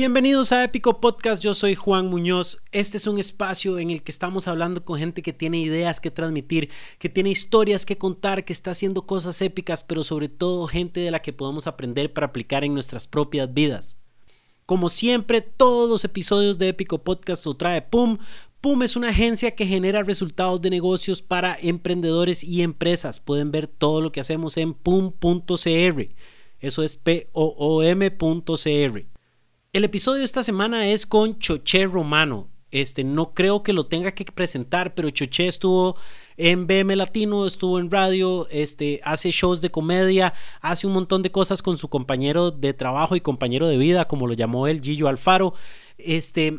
Bienvenidos a Épico Podcast, yo soy Juan Muñoz. Este es un espacio en el que estamos hablando con gente que tiene ideas que transmitir, que tiene historias que contar, que está haciendo cosas épicas, pero sobre todo gente de la que podemos aprender para aplicar en nuestras propias vidas. Como siempre, todos los episodios de Épico Podcast lo trae PUM. PUM es una agencia que genera resultados de negocios para emprendedores y empresas. Pueden ver todo lo que hacemos en pum.cr. Eso es P-O-O-M.cr. El episodio de esta semana es con Choché Romano. Este, no creo que lo tenga que presentar, pero Choché estuvo en BM Latino, estuvo en radio, este, hace shows de comedia, hace un montón de cosas con su compañero de trabajo y compañero de vida, como lo llamó él, Gillo Alfaro. Este,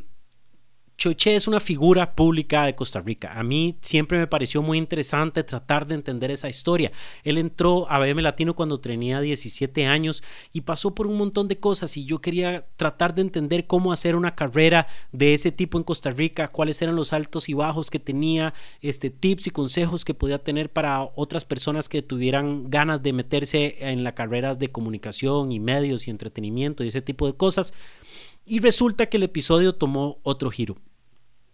Choché es una figura pública de Costa Rica. A mí siempre me pareció muy interesante tratar de entender esa historia. Él entró a BM Latino cuando tenía 17 años y pasó por un montón de cosas y yo quería tratar de entender cómo hacer una carrera de ese tipo en Costa Rica, cuáles eran los altos y bajos que tenía, este tips y consejos que podía tener para otras personas que tuvieran ganas de meterse en las carreras de comunicación y medios y entretenimiento y ese tipo de cosas. Y resulta que el episodio tomó otro giro.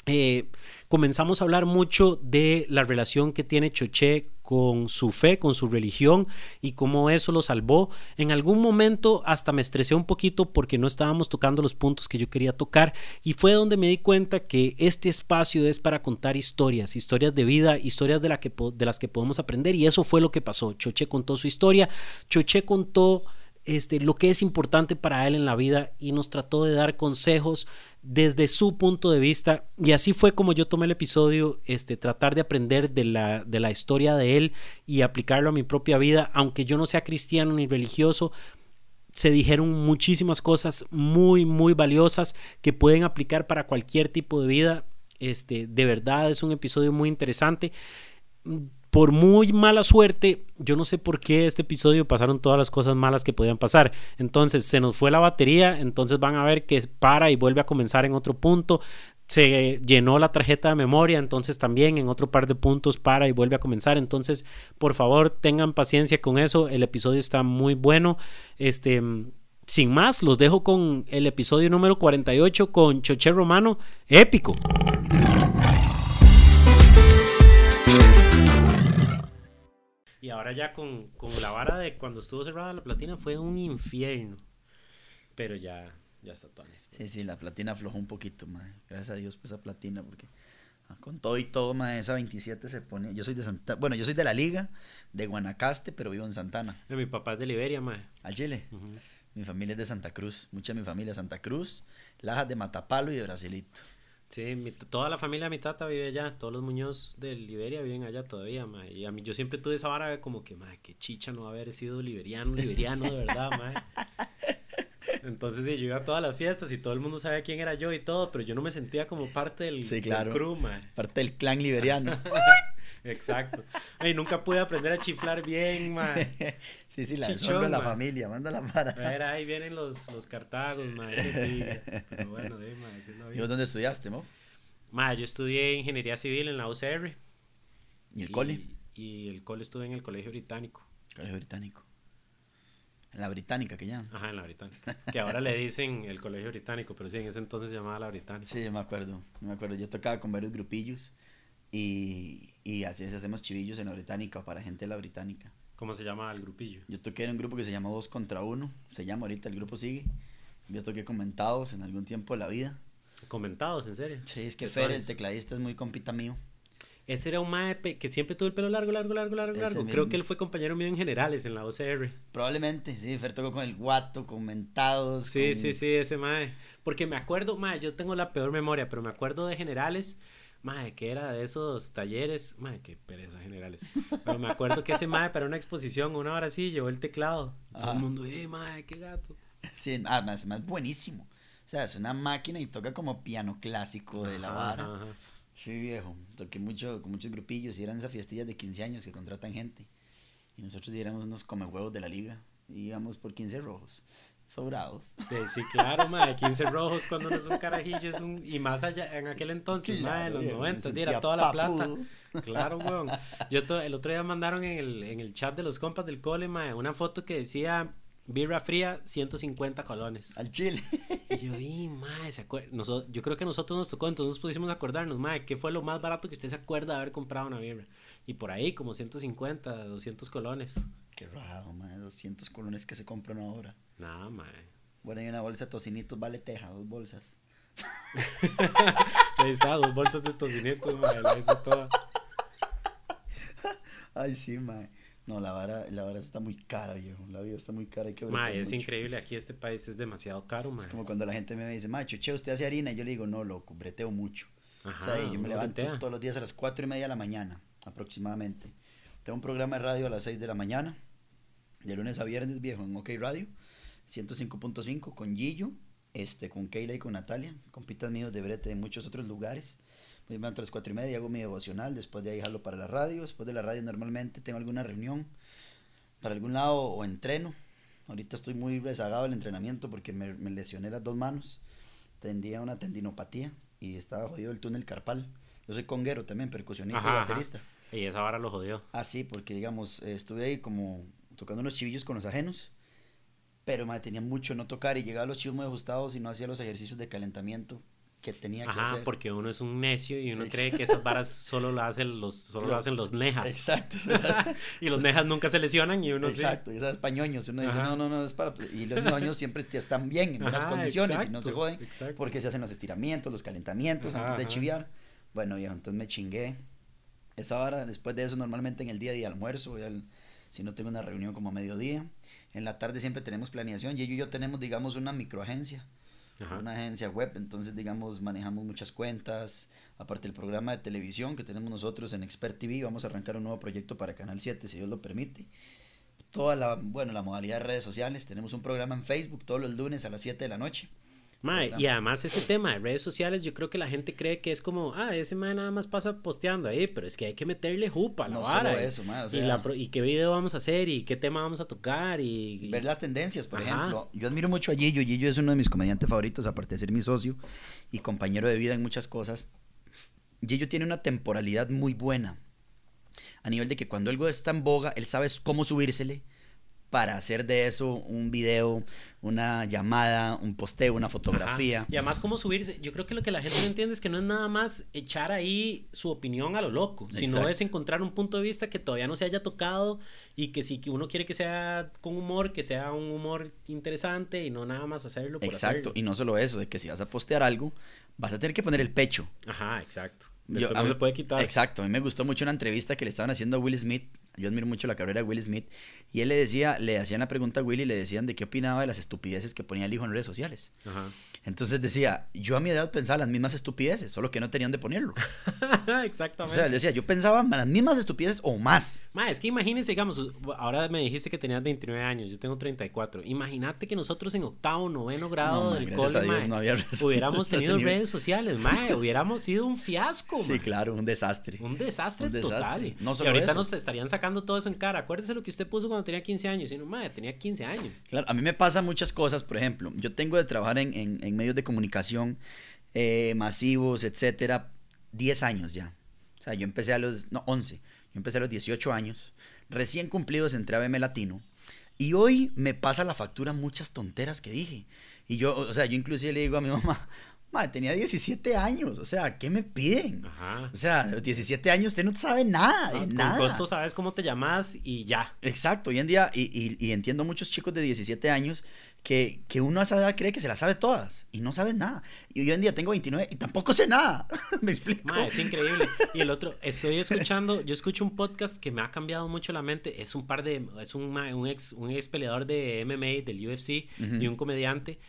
Eh, comenzamos a hablar mucho de la relación que tiene Choché con su fe, con su religión y cómo eso lo salvó. En algún momento hasta me estresé un poquito porque no estábamos tocando los puntos que yo quería tocar y fue donde me di cuenta que este espacio es para contar historias, historias de vida, historias de, que, de las que podemos aprender y eso fue lo que pasó. Choché contó su historia, Choché contó este, lo que es importante para él en la vida y nos trató de dar consejos desde su punto de vista. Y así fue como yo tomé el episodio, este, tratar de aprender de la, de la historia de él y aplicarlo a mi propia vida, aunque yo no sea cristiano ni religioso, se dijeron muchísimas cosas muy, muy valiosas que pueden aplicar para cualquier tipo de vida. Este, de verdad es un episodio muy interesante por muy mala suerte, yo no sé por qué este episodio pasaron todas las cosas malas que podían pasar. Entonces se nos fue la batería, entonces van a ver que para y vuelve a comenzar en otro punto. Se llenó la tarjeta de memoria, entonces también en otro par de puntos para y vuelve a comenzar. Entonces, por favor, tengan paciencia con eso. El episodio está muy bueno. Este, sin más, los dejo con el episodio número 48 con Choché Romano, épico. Y ahora ya con, la vara de cuando estuvo cerrada la platina fue un infierno. Pero ya, ya está todo Sí, sí, la platina aflojó un poquito, madre. Gracias a Dios por esa platina, porque ah, con todo y todo, madre, esa 27 se pone. Yo soy de Santa. Bueno, yo soy de la Liga, de Guanacaste, pero vivo en Santana. Mi papá es de Liberia, madre. Al Chile. Mi familia es de Santa Cruz. Mucha de mi familia es Santa Cruz, Lajas de Matapalo y de Brasilito. Sí, toda la familia de mi tata vive allá, todos los Muñoz de Liberia viven allá todavía, ma. Y a mí yo siempre tuve esa vara de como que, ma, qué chicha no haber sido liberiano, liberiano de verdad, ma. Entonces yo iba a todas las fiestas y todo el mundo sabía quién era yo y todo, pero yo no me sentía como parte del, sí, claro. crew, ma. Parte del clan liberiano. Exacto. Y nunca pude aprender a chiflar bien, ma. Sí, sí, la de la familia, manda la para. A ver, ahí vienen los, los cartagos, ma. Pero bueno, de, ma, ¿Y vos dónde estudiaste, mo? Ma, yo estudié ingeniería civil en la UCR. ¿Y el cole? Y el cole estuve en el Colegio Británico. Colegio Británico. En la británica que llaman. Ajá, en la británica. Que ahora le dicen el colegio británico, pero sí, en ese entonces se llamaba la británica. Sí, yo me acuerdo. Me acuerdo. Yo tocaba con varios grupillos y, y así hacemos chivillos en la británica o para gente de la británica. ¿Cómo se llama el grupillo? Yo toqué en un grupo que se llama Dos contra Uno. Se llama ahorita, el grupo sigue. Yo toqué comentados en algún tiempo de la vida. ¿Comentados, en serio? Sí, es que Fer, el tecladista, es muy compita mío. Ese era un mae que siempre tuvo el pelo largo, largo, largo, largo, largo. Creo que él fue compañero mío en generales en la OCR. Probablemente, sí. Fer tocó con el guato, con mentados. Sí, sí, sí, ese mae. Porque me acuerdo, mae, yo tengo la peor memoria, pero me acuerdo de generales, mae, que era de esos talleres. Mae, qué pereza generales. Pero me acuerdo que ese mae para una exposición, una hora así, llevó el teclado. Todo el mundo, eh, mae, qué gato. Sí, además, más buenísimo. O sea, es una máquina y toca como piano clásico de la vara. Sí, viejo. Toqué mucho con muchos grupillos y eran esas fiestillas de 15 años que contratan gente. Y nosotros diéramos unos comehuevos de la liga. Y íbamos por 15 rojos. Sobrados. Sí, claro, madre, 15 rojos cuando no es un carajillo es un... Y más allá, en aquel entonces, en los 90, era toda la plata. Claro, weón. Yo el otro día mandaron en el, en el chat de los compas del cole, madre, una foto que decía birra fría, 150 colones. Al chile. Y yo, y mae, ¿se acuerda? yo creo que a nosotros nos tocó, entonces nos pusimos a acordarnos, mae, ¿qué fue lo más barato que usted se acuerda de haber comprado una birra? Y por ahí, como 150, 200 colones. Qué raro, mae, 200 colones que se compran ahora. Nada, mae. Bueno, hay una bolsa de tocinitos, vale teja, dos bolsas. Ahí está, dos bolsas de tocinitos, mae, la hice toda. Ay, sí, mae. No, la vara, la vara está muy cara, viejo. La vida está muy cara. Hay que mae, es increíble. Aquí este país es demasiado caro, mae. Es como cuando la gente me dice, macho, che, ¿usted hace harina? Y yo le digo, no, loco, breteo mucho. Ajá, o sea, yo me levanto todos los días a las cuatro y media de la mañana, aproximadamente. Tengo un programa de radio a las 6 de la mañana, de lunes a viernes, viejo, en OK Radio, 105.5, con Gillo, este, con Keila y con Natalia, compitas míos de brete de muchos otros lugares me levanto a las cuatro y media, hago mi devocional, después de ahí jalo para la radio, después de la radio normalmente tengo alguna reunión para algún lado o entreno. Ahorita estoy muy rezagado del entrenamiento porque me, lesioné las dos manos, tendía una tendinopatía y estaba jodido el túnel carpal. Yo soy conguero también, percusionista y baterista. Y esa vara lo jodió. Ah, sí, porque digamos, eh, estuve ahí como tocando unos chivillos con los ajenos, pero me tenía mucho no tocar y llegaba a los chivos muy ajustados y no hacía los ejercicios de calentamiento que tenía que hacer. porque uno es un necio y uno cree que esas varas solo lo hacen los, solo lo hacen los nejas. Exacto. y los nejas nunca se lesionan y uno Exacto, y esas pañoños. Uno dice, no, no, no, es para... Y los ñoños siempre están bien, en buenas condiciones y no se joden porque se hacen los estiramientos, los calentamientos antes de chiviar. Bueno, viejo, entonces me chingué. Esa vara, después de eso, normalmente en el día de almuerzo, si no tengo una reunión como a mediodía. En la tarde siempre tenemos planeación y ellos y yo tenemos, digamos, una microagencia una agencia web, entonces digamos manejamos muchas cuentas, aparte del programa de televisión que tenemos nosotros en Expert TV, vamos a arrancar un nuevo proyecto para Canal 7 si Dios lo permite. Toda la, bueno, la modalidad de redes sociales, tenemos un programa en Facebook todos los lunes a las 7 de la noche y además ese tema de redes sociales, yo creo que la gente cree que es como, ah, ese mae nada más pasa posteando ahí, pero es que hay que meterle jupa a la no Solo eso, y, qué video vamos a hacer y qué tema vamos a tocar y... Ver las tendencias, por ejemplo. Yo admiro mucho a Gillo. Gillo es uno de mis comediantes favoritos, aparte de ser mi socio y compañero de vida en muchas cosas. Gillo tiene una temporalidad muy buena. A nivel de que cuando algo está en boga, él sabe cómo subírsele para hacer de eso un video, una llamada, un posteo, una fotografía. Y además cómo subirse. Yo creo que lo que la gente no entiende es que no es nada más echar ahí su opinión a lo loco, sino es encontrar un punto de vista que todavía no se haya tocado y que si uno quiere que sea con humor, que sea un humor interesante y no nada más hacerlo por Exacto, y no solo eso, de que si vas a postear algo, vas a tener que poner el pecho. Ajá, exacto. no se puede quitar. Exacto, a mí me gustó mucho una entrevista que le estaban haciendo a Will Smith yo admiro mucho la carrera de Will Smith, y él le decía, le hacían la pregunta a Will y le decían de qué opinaba de las estupideces que ponía el hijo en redes sociales. Entonces decía, yo a mi edad pensaba las mismas estupideces, solo que no tenían de ponerlo. Exactamente. O sea, él decía, yo pensaba las mismas estupideces o más. Ma, es que imagínense, digamos, ahora me dijiste que tenías 29 años, yo tengo 34. Imagínate que nosotros en octavo, noveno grado del cole, no había hubiéramos tenido redes sociales, ma, hubiéramos sido un fiasco. Sí, claro, un desastre. Un desastre, total. No solo y ahorita nos estarían sacando todo eso en cara. Acuérdese lo que usted puso cuando tenía 15 años. Y no, madre, tenía 15 años. Claro, a mí me pasan muchas cosas. Por ejemplo, yo tengo de trabajar en, en, medios de comunicación eh, masivos, etcétera, 10 años ya. O sea, yo empecé a los, no, 11. Yo empecé a los 18 años. Recién cumplidos entré a BM Latino. Y hoy me pasa la factura muchas tonteras que dije. Y yo, o sea, yo inclusive le digo a mi mamá, Madre, tenía 17 años, o sea, ¿qué me piden? Ajá. O sea, a los 17 años usted no sabe nada, de nada. Con costo sabes cómo te llamas y ya. Exacto, hoy en día, y, y, entiendo muchos chicos de 17 años que, que, uno a esa edad cree que se las sabe todas y no saben nada. Y hoy en día tengo 29 y tampoco sé nada. ¿Me explico? es increíble. Y el otro, estoy escuchando, yo escucho un podcast que me ha cambiado mucho la mente. Es un par de, es un, un, ex, un ex peleador de MMA, del UFC y un comediante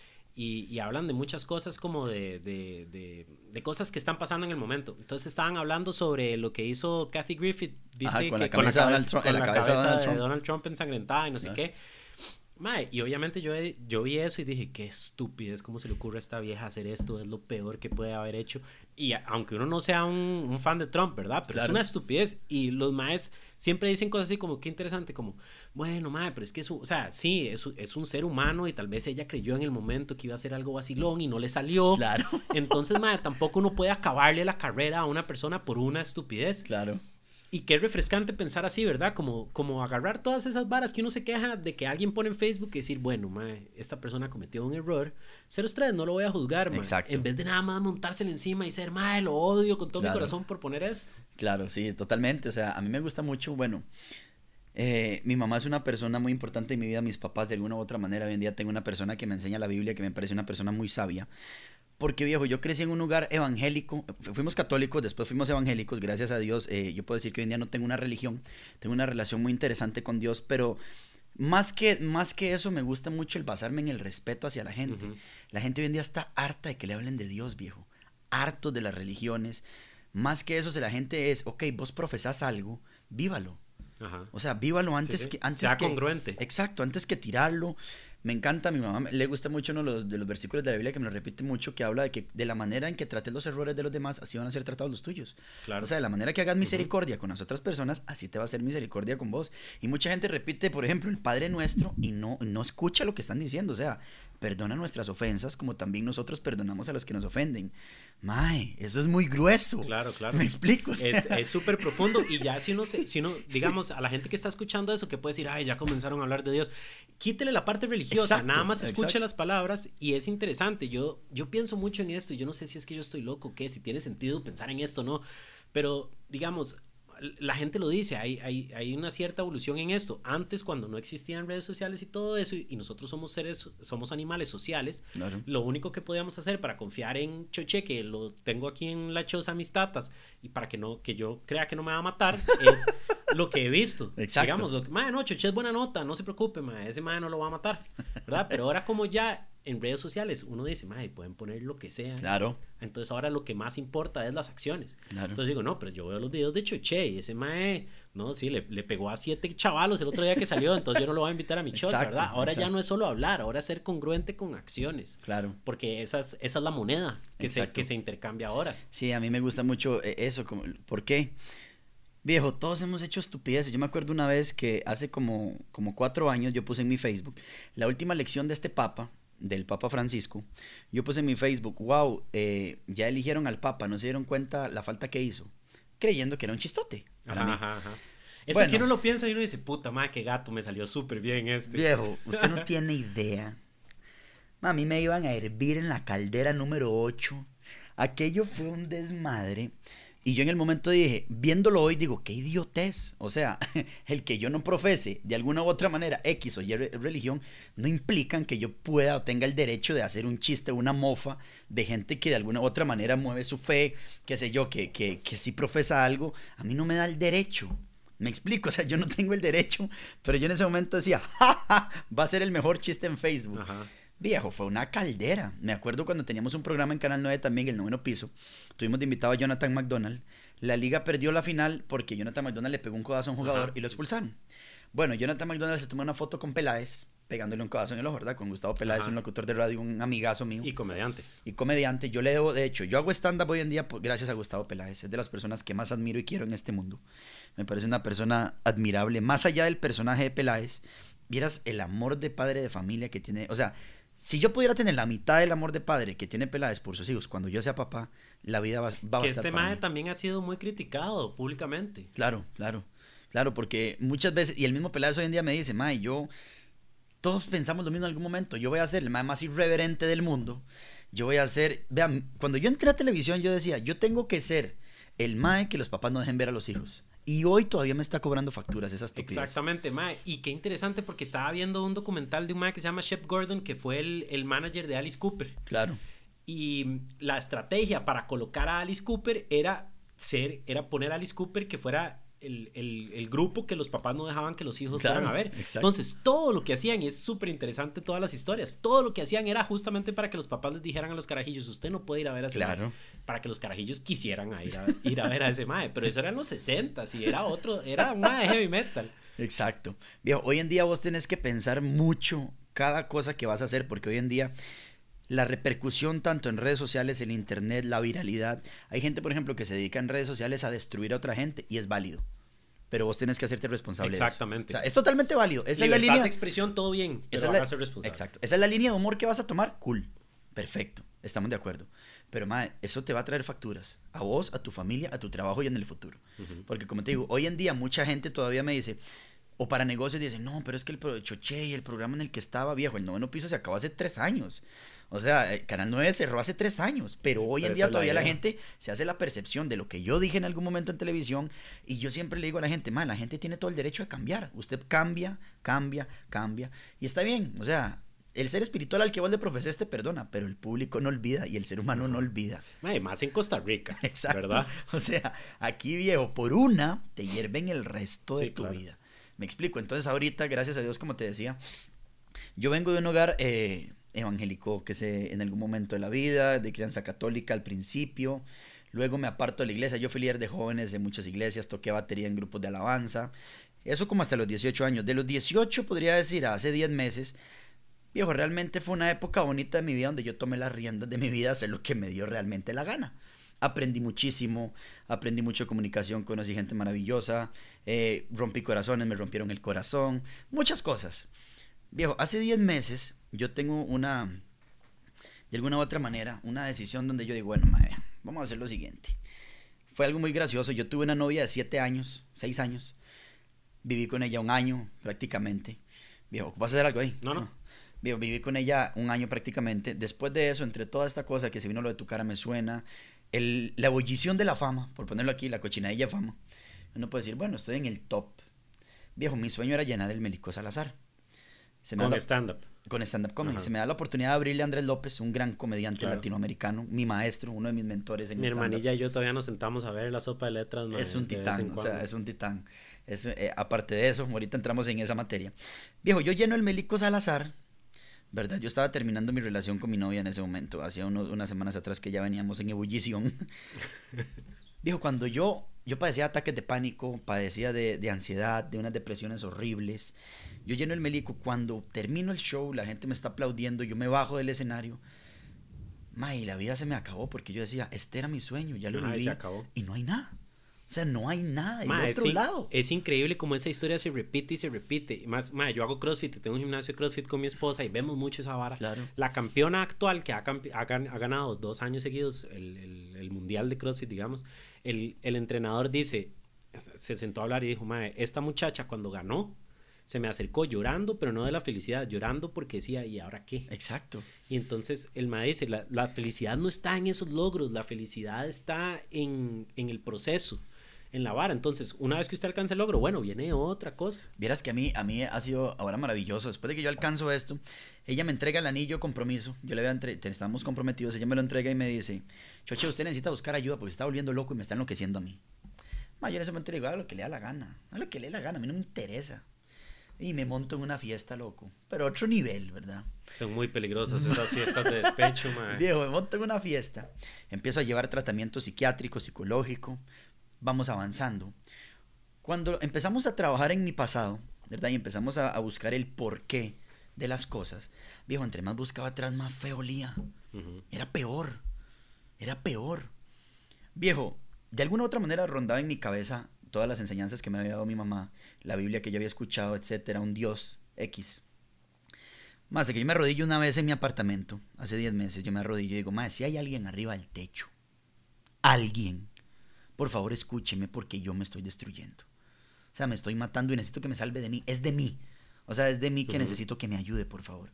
y, hablan de muchas cosas como de, de, de, cosas que están pasando en el momento. Entonces estaban hablando sobre lo que hizo Kathy Griffith, ¿viste? con, la cabeza, de Donald Trump, la cabeza, de Donald Trump ensangrentada y no sé qué. Mae, y obviamente yo, yo vi eso y dije, qué estupidez, cómo se le ocurre a esta vieja hacer esto, es lo peor que puede haber hecho. Y aunque uno no sea un, fan de Trump, ¿verdad? Pero es una estupidez. Y los maes siempre dicen cosas así como, qué interesante, como, bueno, mae, pero es que es, o sea, sí, es, es un ser humano y tal vez ella creyó en el momento que iba a ser algo vacilón y no le salió. Claro. Entonces, mae, tampoco uno puede acabarle la carrera a una persona por una estupidez. Claro. Y qué refrescante pensar así, ¿verdad? Como, como agarrar todas esas varas que uno se queja de que alguien pone en Facebook y decir, bueno, mae, esta persona cometió un error. Ceros tres, no lo voy a juzgar, mae. Exacto. En vez de nada más montársele encima y ser, mae, lo odio con todo mi corazón por poner esto. Claro, sí, totalmente. O sea, a mí me gusta mucho, bueno, eh, mi mamá es una persona muy importante en mi vida, mis papás de alguna u otra manera. Hoy en día tengo una persona que me enseña la Biblia, que me parece una persona muy sabia. Porque viejo, yo crecí en un lugar evangélico, fuimos católicos, después fuimos evangélicos, gracias a Dios, eh, yo puedo decir que hoy en día no tengo una religión, tengo una relación muy interesante con Dios, pero más que, más que eso me gusta mucho el basarme en el respeto hacia la gente. La gente hoy en día está harta de que le hablen de Dios, viejo, harto de las religiones. Más que eso, si la gente es, ok, vos profesás algo, vívalo. O sea, vívalo antes que... Antes sea congruente. Exacto, antes que tirarlo me encanta, a mi mamá le gusta mucho uno de los, de los versículos de la Biblia que me lo repite mucho, que habla de que de la manera en que trates los errores de los demás, así van a ser tratados los tuyos. Claro. O sea, de la manera que hagas misericordia con las otras personas, así te va a hacer misericordia con vos. Y mucha gente repite, por ejemplo, el Padre Nuestro y no, no escucha lo que están diciendo. O sea, perdona nuestras ofensas como también nosotros perdonamos a los que nos ofenden. Mae, eso es muy grueso. Claro, claro. ¿Me explico? Es súper profundo y ya si uno, si uno, digamos, a la gente que está escuchando eso, que puede decir, ay, ya comenzaron a hablar de Dios, quítele la parte religiosa, nada más escuche las palabras y es interesante. Yo, yo pienso mucho en esto y yo no sé si es que yo estoy loco, qué, si tiene sentido pensar en esto o no, pero digamos, la gente lo dice, hay, hay, hay, una cierta evolución en esto. Antes, cuando no existían redes sociales y todo eso, y, nosotros somos seres, somos animales sociales, lo único que podíamos hacer para confiar en Choche, que lo tengo aquí en la choza mis tatas, y para que no, que yo crea que no me va a matar, es lo que he visto. Exacto. Digamos, lo que, no, Choche es buena nota, no se preocupe, ese madre no lo va a matar, ¿verdad? Pero ahora como ya en redes sociales uno dice, madre, pueden poner lo que sea. Claro. Entonces ahora lo que más importa es las acciones. Claro. Entonces digo, no, pero yo veo los videos de Choche y ese mae, no, sí, le, le, pegó a siete chavalos el otro día que salió, entonces yo no lo voy a invitar a mi choza, ¿verdad? Ahora ya no es solo hablar, ahora es ser congruente con acciones. Claro. Porque esa es, esa es la moneda que se, que se intercambia ahora. Sí, a mí me gusta mucho eh, eso. ¿Por qué? Viejo, todos hemos hecho estupideces. Yo me acuerdo una vez que hace como, como cuatro años yo puse en mi Facebook la última lección de este papa, del Papa Francisco, yo puse en mi Facebook, wow, eh, ya eligieron al Papa, no se dieron cuenta la falta que hizo, creyendo que era un chistote. Ajá, Eso que uno lo piensa y uno dice, puta madre, qué gato, me salió súper bien este. Viejo, usted no tiene idea. A mí me iban a hervir en la caldera número 8. Aquello fue un desmadre. Y yo en el momento dije, viéndolo hoy, digo, qué idiotez. O sea, el que yo no profese de alguna u otra manera X o Y religión, no implican que yo pueda o tenga el derecho de hacer un chiste, una mofa de gente que de alguna u otra manera mueve su fe, qué sé yo, que, que, que sí profesa algo. A mí no me da el derecho. Me explico, o sea, yo no tengo el derecho, pero yo en ese momento decía, va a ser el mejor chiste en Facebook. Ajá. Viejo, fue una caldera. Me acuerdo cuando teníamos un programa en Canal 9 también, el noveno piso. Tuvimos de invitado a Jonathan McDonald. La liga perdió la final porque Jonathan McDonald le pegó un codazo a un jugador y lo expulsaron. Bueno, Jonathan McDonald se tomó una foto con Peláez, pegándole un codazo en el ojo, ¿verdad? Con Gustavo Peláez, un locutor de radio, un amigazo mío. Y comediante. Y comediante. Yo le debo, de hecho, yo hago stand-up hoy en día gracias a Gustavo Peláez. Es de las personas que más admiro y quiero en este mundo. Me parece una persona admirable. Más allá del personaje de Peláez, vieras el amor de padre de familia que tiene. O sea, si yo pudiera tener la mitad del amor de padre que tiene Peláez por sus hijos cuando yo sea papá, la vida va, va a estar este madre también ha sido muy criticado públicamente. Claro, claro, claro, porque muchas veces, y el mismo Peláez hoy en día me dice, mae, yo, todos pensamos lo mismo en algún momento, yo voy a ser el mae más irreverente del mundo, yo voy a ser, vean, cuando yo entré a televisión yo decía, yo tengo que ser el mae que los papás no dejen ver a los hijos. Y hoy todavía me está cobrando facturas esas Exactamente, Mae. Y qué interesante porque estaba viendo un documental de un Mae que se llama Shep Gordon, que fue el, el manager de Alice Cooper. Claro. Y la estrategia para colocar a Alice Cooper era ser, era poner a Alice Cooper que fuera el, el, el, grupo que los papás no dejaban que los hijos fueran a ver. Entonces, todo lo que hacían, y es súper interesante todas las historias, todo lo que hacían era justamente para que los papás les dijeran a los carajillos, usted no puede ir a ver a ese claro. para que los carajillos quisieran ir, a, ir a ver a ese mae. Pero eso era en los 60 y era otro, era un mae de heavy metal. Exacto. Viejo, hoy en día vos tenés que pensar mucho cada cosa que vas a hacer, porque hoy en día la repercusión tanto en redes sociales, en internet, la viralidad. Hay gente, por ejemplo, que se dedica en redes sociales a destruir a otra gente y es válido. Pero vos tenés que hacerte responsable. Exactamente. De eso. O sea, es totalmente válido. Esa es la línea. de expresión, todo bien. Esa es la... Esa es la línea de humor que vas a tomar. Cool. Perfecto. Estamos de acuerdo. Pero, madre, eso te va a traer facturas. A vos, a tu familia, a tu trabajo y en el futuro. Porque, como te digo, hoy en día mucha gente todavía me dice, o para negocios dicen, no, pero es que el Choche y el programa en el que estaba viejo, el noveno piso se acabó hace tres años. O sea, el Canal 9 cerró hace tres años, pero hoy en día todavía la, gente se hace la percepción de lo que yo dije en algún momento en televisión y yo siempre le digo a la gente, man, la gente tiene todo el derecho de cambiar. Usted cambia, cambia, cambia y está bien. O sea, el ser espiritual al que vos le profeses te perdona, pero el público no olvida y el ser humano no olvida. más en Costa Rica, Exacto. ¿verdad? O sea, aquí viejo, por una te hierven el resto de tu vida. Me explico. Entonces ahorita, gracias a Dios, como te decía, yo vengo de un hogar eh, evangélico que se en algún momento de la vida, de crianza católica al principio. Luego me aparto de la iglesia. Yo fui líder de jóvenes de muchas iglesias, toqué batería en grupos de alabanza. Eso como hasta los 18 años. De los 18 podría decir hace 10 meses Viejo, realmente fue una época bonita de mi vida donde yo tomé las riendas de mi vida a hacer lo que me dio realmente la gana. Aprendí muchísimo, aprendí mucho de comunicación, conocí gente maravillosa, eh, rompí corazones, me rompieron el corazón, muchas cosas. Viejo, hace 10 meses yo tengo una, de alguna u otra manera, una decisión donde yo digo, bueno, madre, vamos a hacer lo siguiente. Fue algo muy gracioso. Yo tuve una novia de 7 años, 6 años. Viví con ella un año prácticamente. Viejo, ¿vas a hacer algo ahí? No, no viví con ella un año prácticamente. Después de eso, entre toda esta cosa que se vino lo de tu cara me suena, el, la ebullición de la fama, por ponerlo aquí, la cochinadilla de fama, uno puede decir, bueno, estoy en el top. Viejo, mi sueño era llenar el Melico Salazar. con stand-up. Con stand-up comedy. Se me da la oportunidad de abrirle a Andrés López, un gran comediante latinoamericano, mi maestro, uno de mis mentores en Mi hermanilla y yo todavía nos sentamos a ver la sopa de letras. es un titán, o sea, es un titán. Es, eh, aparte de eso, ahorita entramos en esa materia. Viejo, yo lleno el Melico Salazar ¿verdad? Yo estaba terminando mi relación con mi novia en ese momento, hacía unas semanas atrás que ya veníamos en ebullición. Dijo, cuando yo, yo padecía ataques de pánico, padecía de, ansiedad, de unas depresiones horribles, yo lleno el melico, cuando termino el show, la gente me está aplaudiendo, yo me bajo del escenario, ma, y la vida se me acabó porque yo decía, este era mi sueño, ya lo viví, y no hay nada. O sea, no hay nada en otro lado. Es increíble cómo esa historia se repite y se repite. Más, ma, yo hago CrossFit y tengo un gimnasio de CrossFit con mi esposa y vemos mucho esa vara. Claro. La campeona actual que ha, ha, ganado dos años seguidos el, el, el, mundial de CrossFit, digamos, el, el, entrenador dice, se sentó a hablar y dijo, ma, esta muchacha cuando ganó, se me acercó llorando, pero no de la felicidad, llorando porque decía, ¿y ahora qué? Exacto. Y entonces el maestro dice, la, la felicidad no está en esos logros, la felicidad está en, en el proceso en la vara. Entonces, una vez que usted alcanza el logro, bueno, viene otra cosa. Vieras que a mí, a mí ha sido ahora maravilloso. Después de que yo alcanzo esto, ella me entrega el anillo compromiso. Yo le veo entre, estamos comprometidos. Ella me lo entrega y me dice, Choche, usted necesita buscar ayuda porque se está volviendo loco y me está enloqueciendo a mí. Ma, yo en ese momento le digo, haga lo que le da la gana. Haga lo que le dé la gana. A mí no me interesa. Y me monto en una fiesta, loco. Pero otro nivel, ¿verdad? Son muy peligrosas esas fiestas de despecho, man. Viejo, me monto en una fiesta. Empiezo a llevar tratamiento psiquiátrico, psicológico vamos avanzando. Cuando empezamos a trabajar en mi pasado, ¿verdad? Y empezamos a, buscar el porqué de las cosas, viejo, entre más buscaba atrás, más feo olía. Era peor. Era peor. Viejo, de alguna u otra manera rondaba en mi cabeza todas las enseñanzas que me había dado mi mamá, la Biblia que yo había escuchado, etcétera, un Dios X. Más de que yo me arrodillo una vez en mi apartamento, hace 10 meses, yo me arrodillo y digo, más, si hay alguien arriba del techo, alguien por favor escúcheme porque yo me estoy destruyendo. O sea, me estoy matando y necesito que me salve de mí. Es de mí. O sea, es de mí que necesito que me ayude, por favor.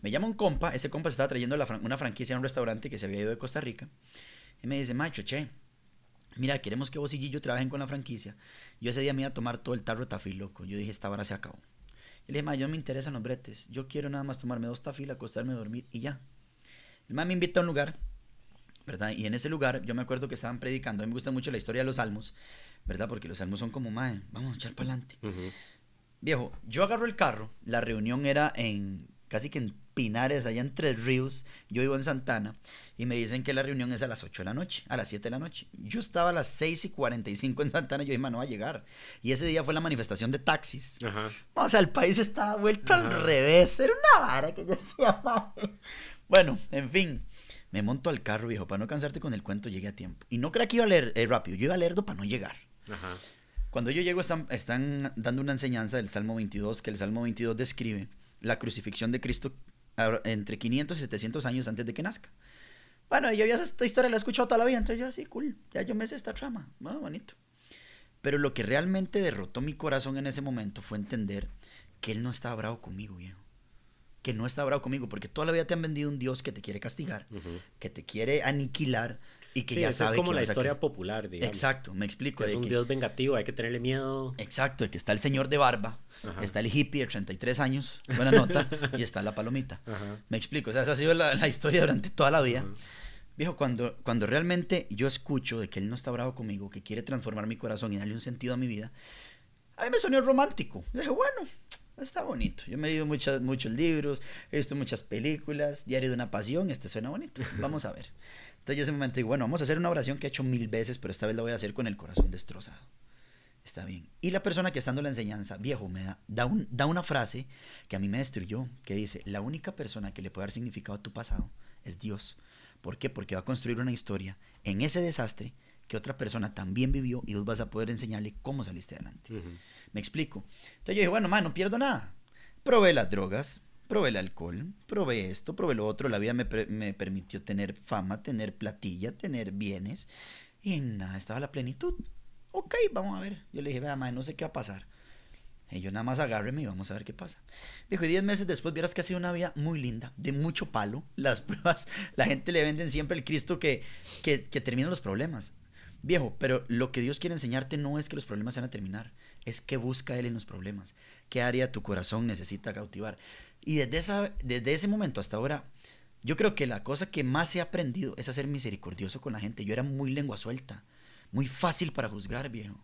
Me llama un compa, ese compa se estaba trayendo una franquicia a un restaurante que se había ido de Costa Rica. Y me dice, macho, che, mira, queremos que vos y yo trabajen con la franquicia. Yo ese día me iba a tomar todo el tarro de tafil, loco. Yo dije, esta vara se acabó. Y le dije, ma, yo no me interesan los bretes. Yo quiero nada más tomarme dos tafil, acostarme a dormir y ya. El ma me invita a un lugar ¿verdad? Y en ese lugar yo me acuerdo que estaban predicando, a mí me gusta mucho la historia de los salmos, ¿verdad? Porque los salmos son como, mae, vamos a echar para adelante. Viejo, yo agarro el carro, la reunión era en, casi que en Pinares, allá en Tres Ríos, yo vivo en Santana, y me dicen que la reunión es a las 8 de la noche, a las 7 de la noche. Yo estaba a las 6 y 45 en Santana, yo dije, no va a llegar. Y ese día fue la manifestación de taxis. O sea, el país estaba vuelto al revés, era una vara que yo decía, Bueno, en fin, me monto al carro, viejo, para no cansarte con el cuento, llegué a tiempo. Y no creo que iba a leer eh, rápido, yo iba a leerlo para no llegar. Cuando yo llego están, están dando una enseñanza del Salmo 22, que el Salmo 22 describe la crucifixión de Cristo entre 500 y 700 años antes de que nazca. Bueno, yo ya esta historia la he escuchado toda la vida, entonces yo así, cool, ya yo me sé esta trama, bueno, bonito. Pero lo que realmente derrotó mi corazón en ese momento fue entender que él no estaba bravo conmigo, viejo. Que no estaba bravo conmigo, porque toda la vida te han vendido un Dios que te quiere castigar, que te quiere aniquilar y que ya sabe es como la historia popular, digamos. Exacto, me explico. Es un Dios vengativo, hay que tenerle miedo. Exacto, de que está el señor de barba, está el hippie de 33 años, buena nota, y está la palomita. Me explico, o sea, esa ha sido la, historia durante toda la vida. Viejo, cuando, cuando realmente yo escucho de que él no está bravo conmigo, que quiere transformar mi corazón y darle un sentido a mi vida, a mí me sonó romántico. dije, bueno, está bonito. Yo me he leído muchos, muchos libros, he visto muchas películas, Diario de una Pasión, este suena bonito. Vamos a ver. Entonces yo ese momento digo, bueno, vamos a hacer una oración que he hecho mil veces, pero esta vez la voy a hacer con el corazón destrozado. Está bien. Y la persona que está dando la enseñanza, viejo, me da, da, un, da una frase que a mí me destruyó, que dice, la única persona que le puede dar significado a tu pasado es Dios. ¿Por qué? Porque va a construir una historia en ese desastre que otra persona también vivió y vos vas a poder enseñarle cómo saliste adelante. Me explico. Entonces yo dije, bueno, man, no pierdo nada. Probé las drogas, probé el alcohol, probé esto, probé lo otro. La vida me, me permitió tener fama, tener platilla, tener bienes. Y en nada estaba la plenitud. Ok, vamos a ver. Yo le dije, vea, man, no sé qué va a pasar. Y yo nada más agárreme y vamos a ver qué pasa. Viejo, y 10 meses después vieras que ha sido una vida muy linda, de mucho palo. Las pruebas, la gente le venden siempre el Cristo que, que, que termina los problemas. Viejo, pero lo que Dios quiere enseñarte no es que los problemas van a terminar, es que busca Él en los problemas. ¿Qué área tu corazón necesita cautivar? Y desde, esa, desde ese momento hasta ahora, yo creo que la cosa que más he aprendido es a ser misericordioso con la gente. Yo era muy lengua suelta, muy fácil para juzgar, viejo.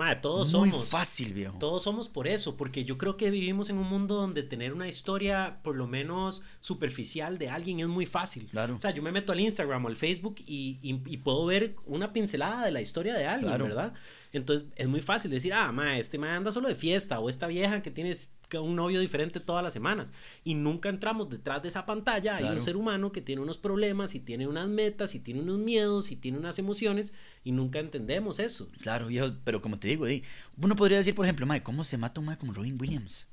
Madre, todos Muy somos. fácil, viejo. Todos somos por eso, porque yo creo que vivimos en un mundo donde tener una historia, por lo menos superficial, de alguien es muy fácil. Claro. O sea, yo me meto al Instagram o al Facebook y, y, puedo ver una pincelada de la historia de alguien, ¿verdad? Entonces es muy fácil decir, ah, ma, este me anda solo de fiesta o esta vieja que tiene un novio diferente todas las semanas. Y nunca entramos detrás de esa pantalla. Hay un ser humano que tiene unos problemas y tiene unas metas y tiene unos miedos y tiene unas emociones y nunca entendemos eso. Claro, viejo, pero como te digo, uno podría decir, por ejemplo, ma, ¿cómo se mata un ma como Robin Williams?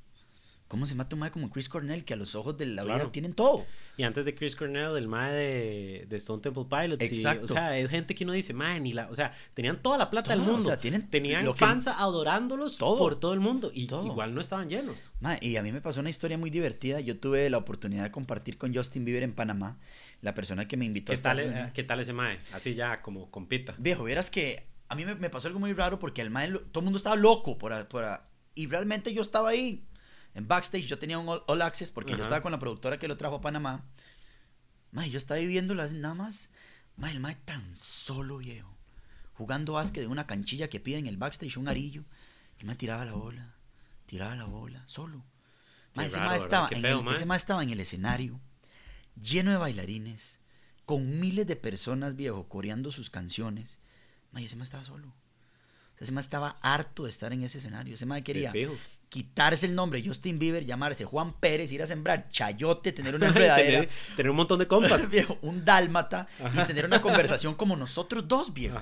¿Cómo se mata un mae como Chris Cornell que a los ojos de la vida tienen todo? Y antes de Chris Cornell, el mae de, de Stone Temple Pilots. Exacto. o sea, es gente que uno dice, mae, ni la. O sea, tenían toda la plata del mundo. O sea, tienen, tenían fans adorándolos todo, por todo el mundo. Y igual no estaban llenos. Mae, y a mí me pasó una historia muy divertida. Yo tuve la oportunidad de compartir con Justin Bieber en Panamá. La persona que me invitó ¿Qué a tal, eh, ¿Qué tal ese mae? Así ya, como compita. Viejo, verás que a mí me, pasó algo muy raro porque el mae, todo el mundo estaba loco por, por, y realmente yo estaba ahí en backstage yo tenía un all, access porque yo estaba con la productora que lo trajo a Panamá. Mae, yo estaba viviendo nada más. Mae, el mae tan solo, viejo. Jugando básquet de una canchilla que pide en el backstage, un arillo. El mae tiraba la bola, tiraba la bola, solo. Mae, ese, mae estaba en el, ese mae estaba en el escenario, lleno de bailarines, con miles de personas, viejo, coreando sus canciones. Mae, ese mae estaba solo. Ese mae estaba harto de estar en ese escenario. Ese mae quería quitarse el nombre Justin Bieber, llamarse Juan Pérez, ir a sembrar chayote, tener una enredadera. tener, un montón de compas. viejo, un dálmata y tener una conversación como nosotros dos, viejo.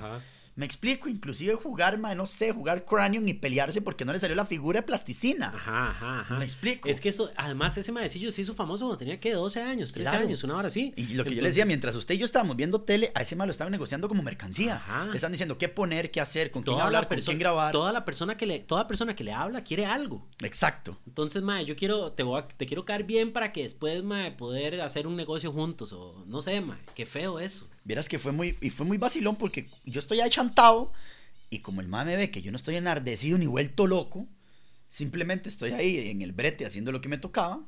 Me explico, inclusive jugar, no sé, jugar Cranium y pelearse porque no le salió la figura de plasticina. Ajá, ajá, ajá. Me explico. Es que eso, además ese maecillo se hizo famoso cuando tenía que 12 años, 13 años, una hora así. Y lo que yo le decía, mientras usted y yo estábamos viendo tele, a ese malo lo estaban negociando como mercancía. Le están diciendo qué poner, qué hacer, con quién hablar, con quién grabar. Toda la persona que le, toda persona que le habla quiere algo. Exacto. Entonces, mae, yo quiero, te, voy te quiero caer bien para que después, mae, poder hacer un negocio juntos o no sé, mae, qué feo eso. Vieras que fue muy, y fue muy vacilón porque yo estoy ahí chantado y como el mame ve que yo no estoy enardecido ni vuelto loco, simplemente estoy ahí en el brete haciendo lo que me tocaba,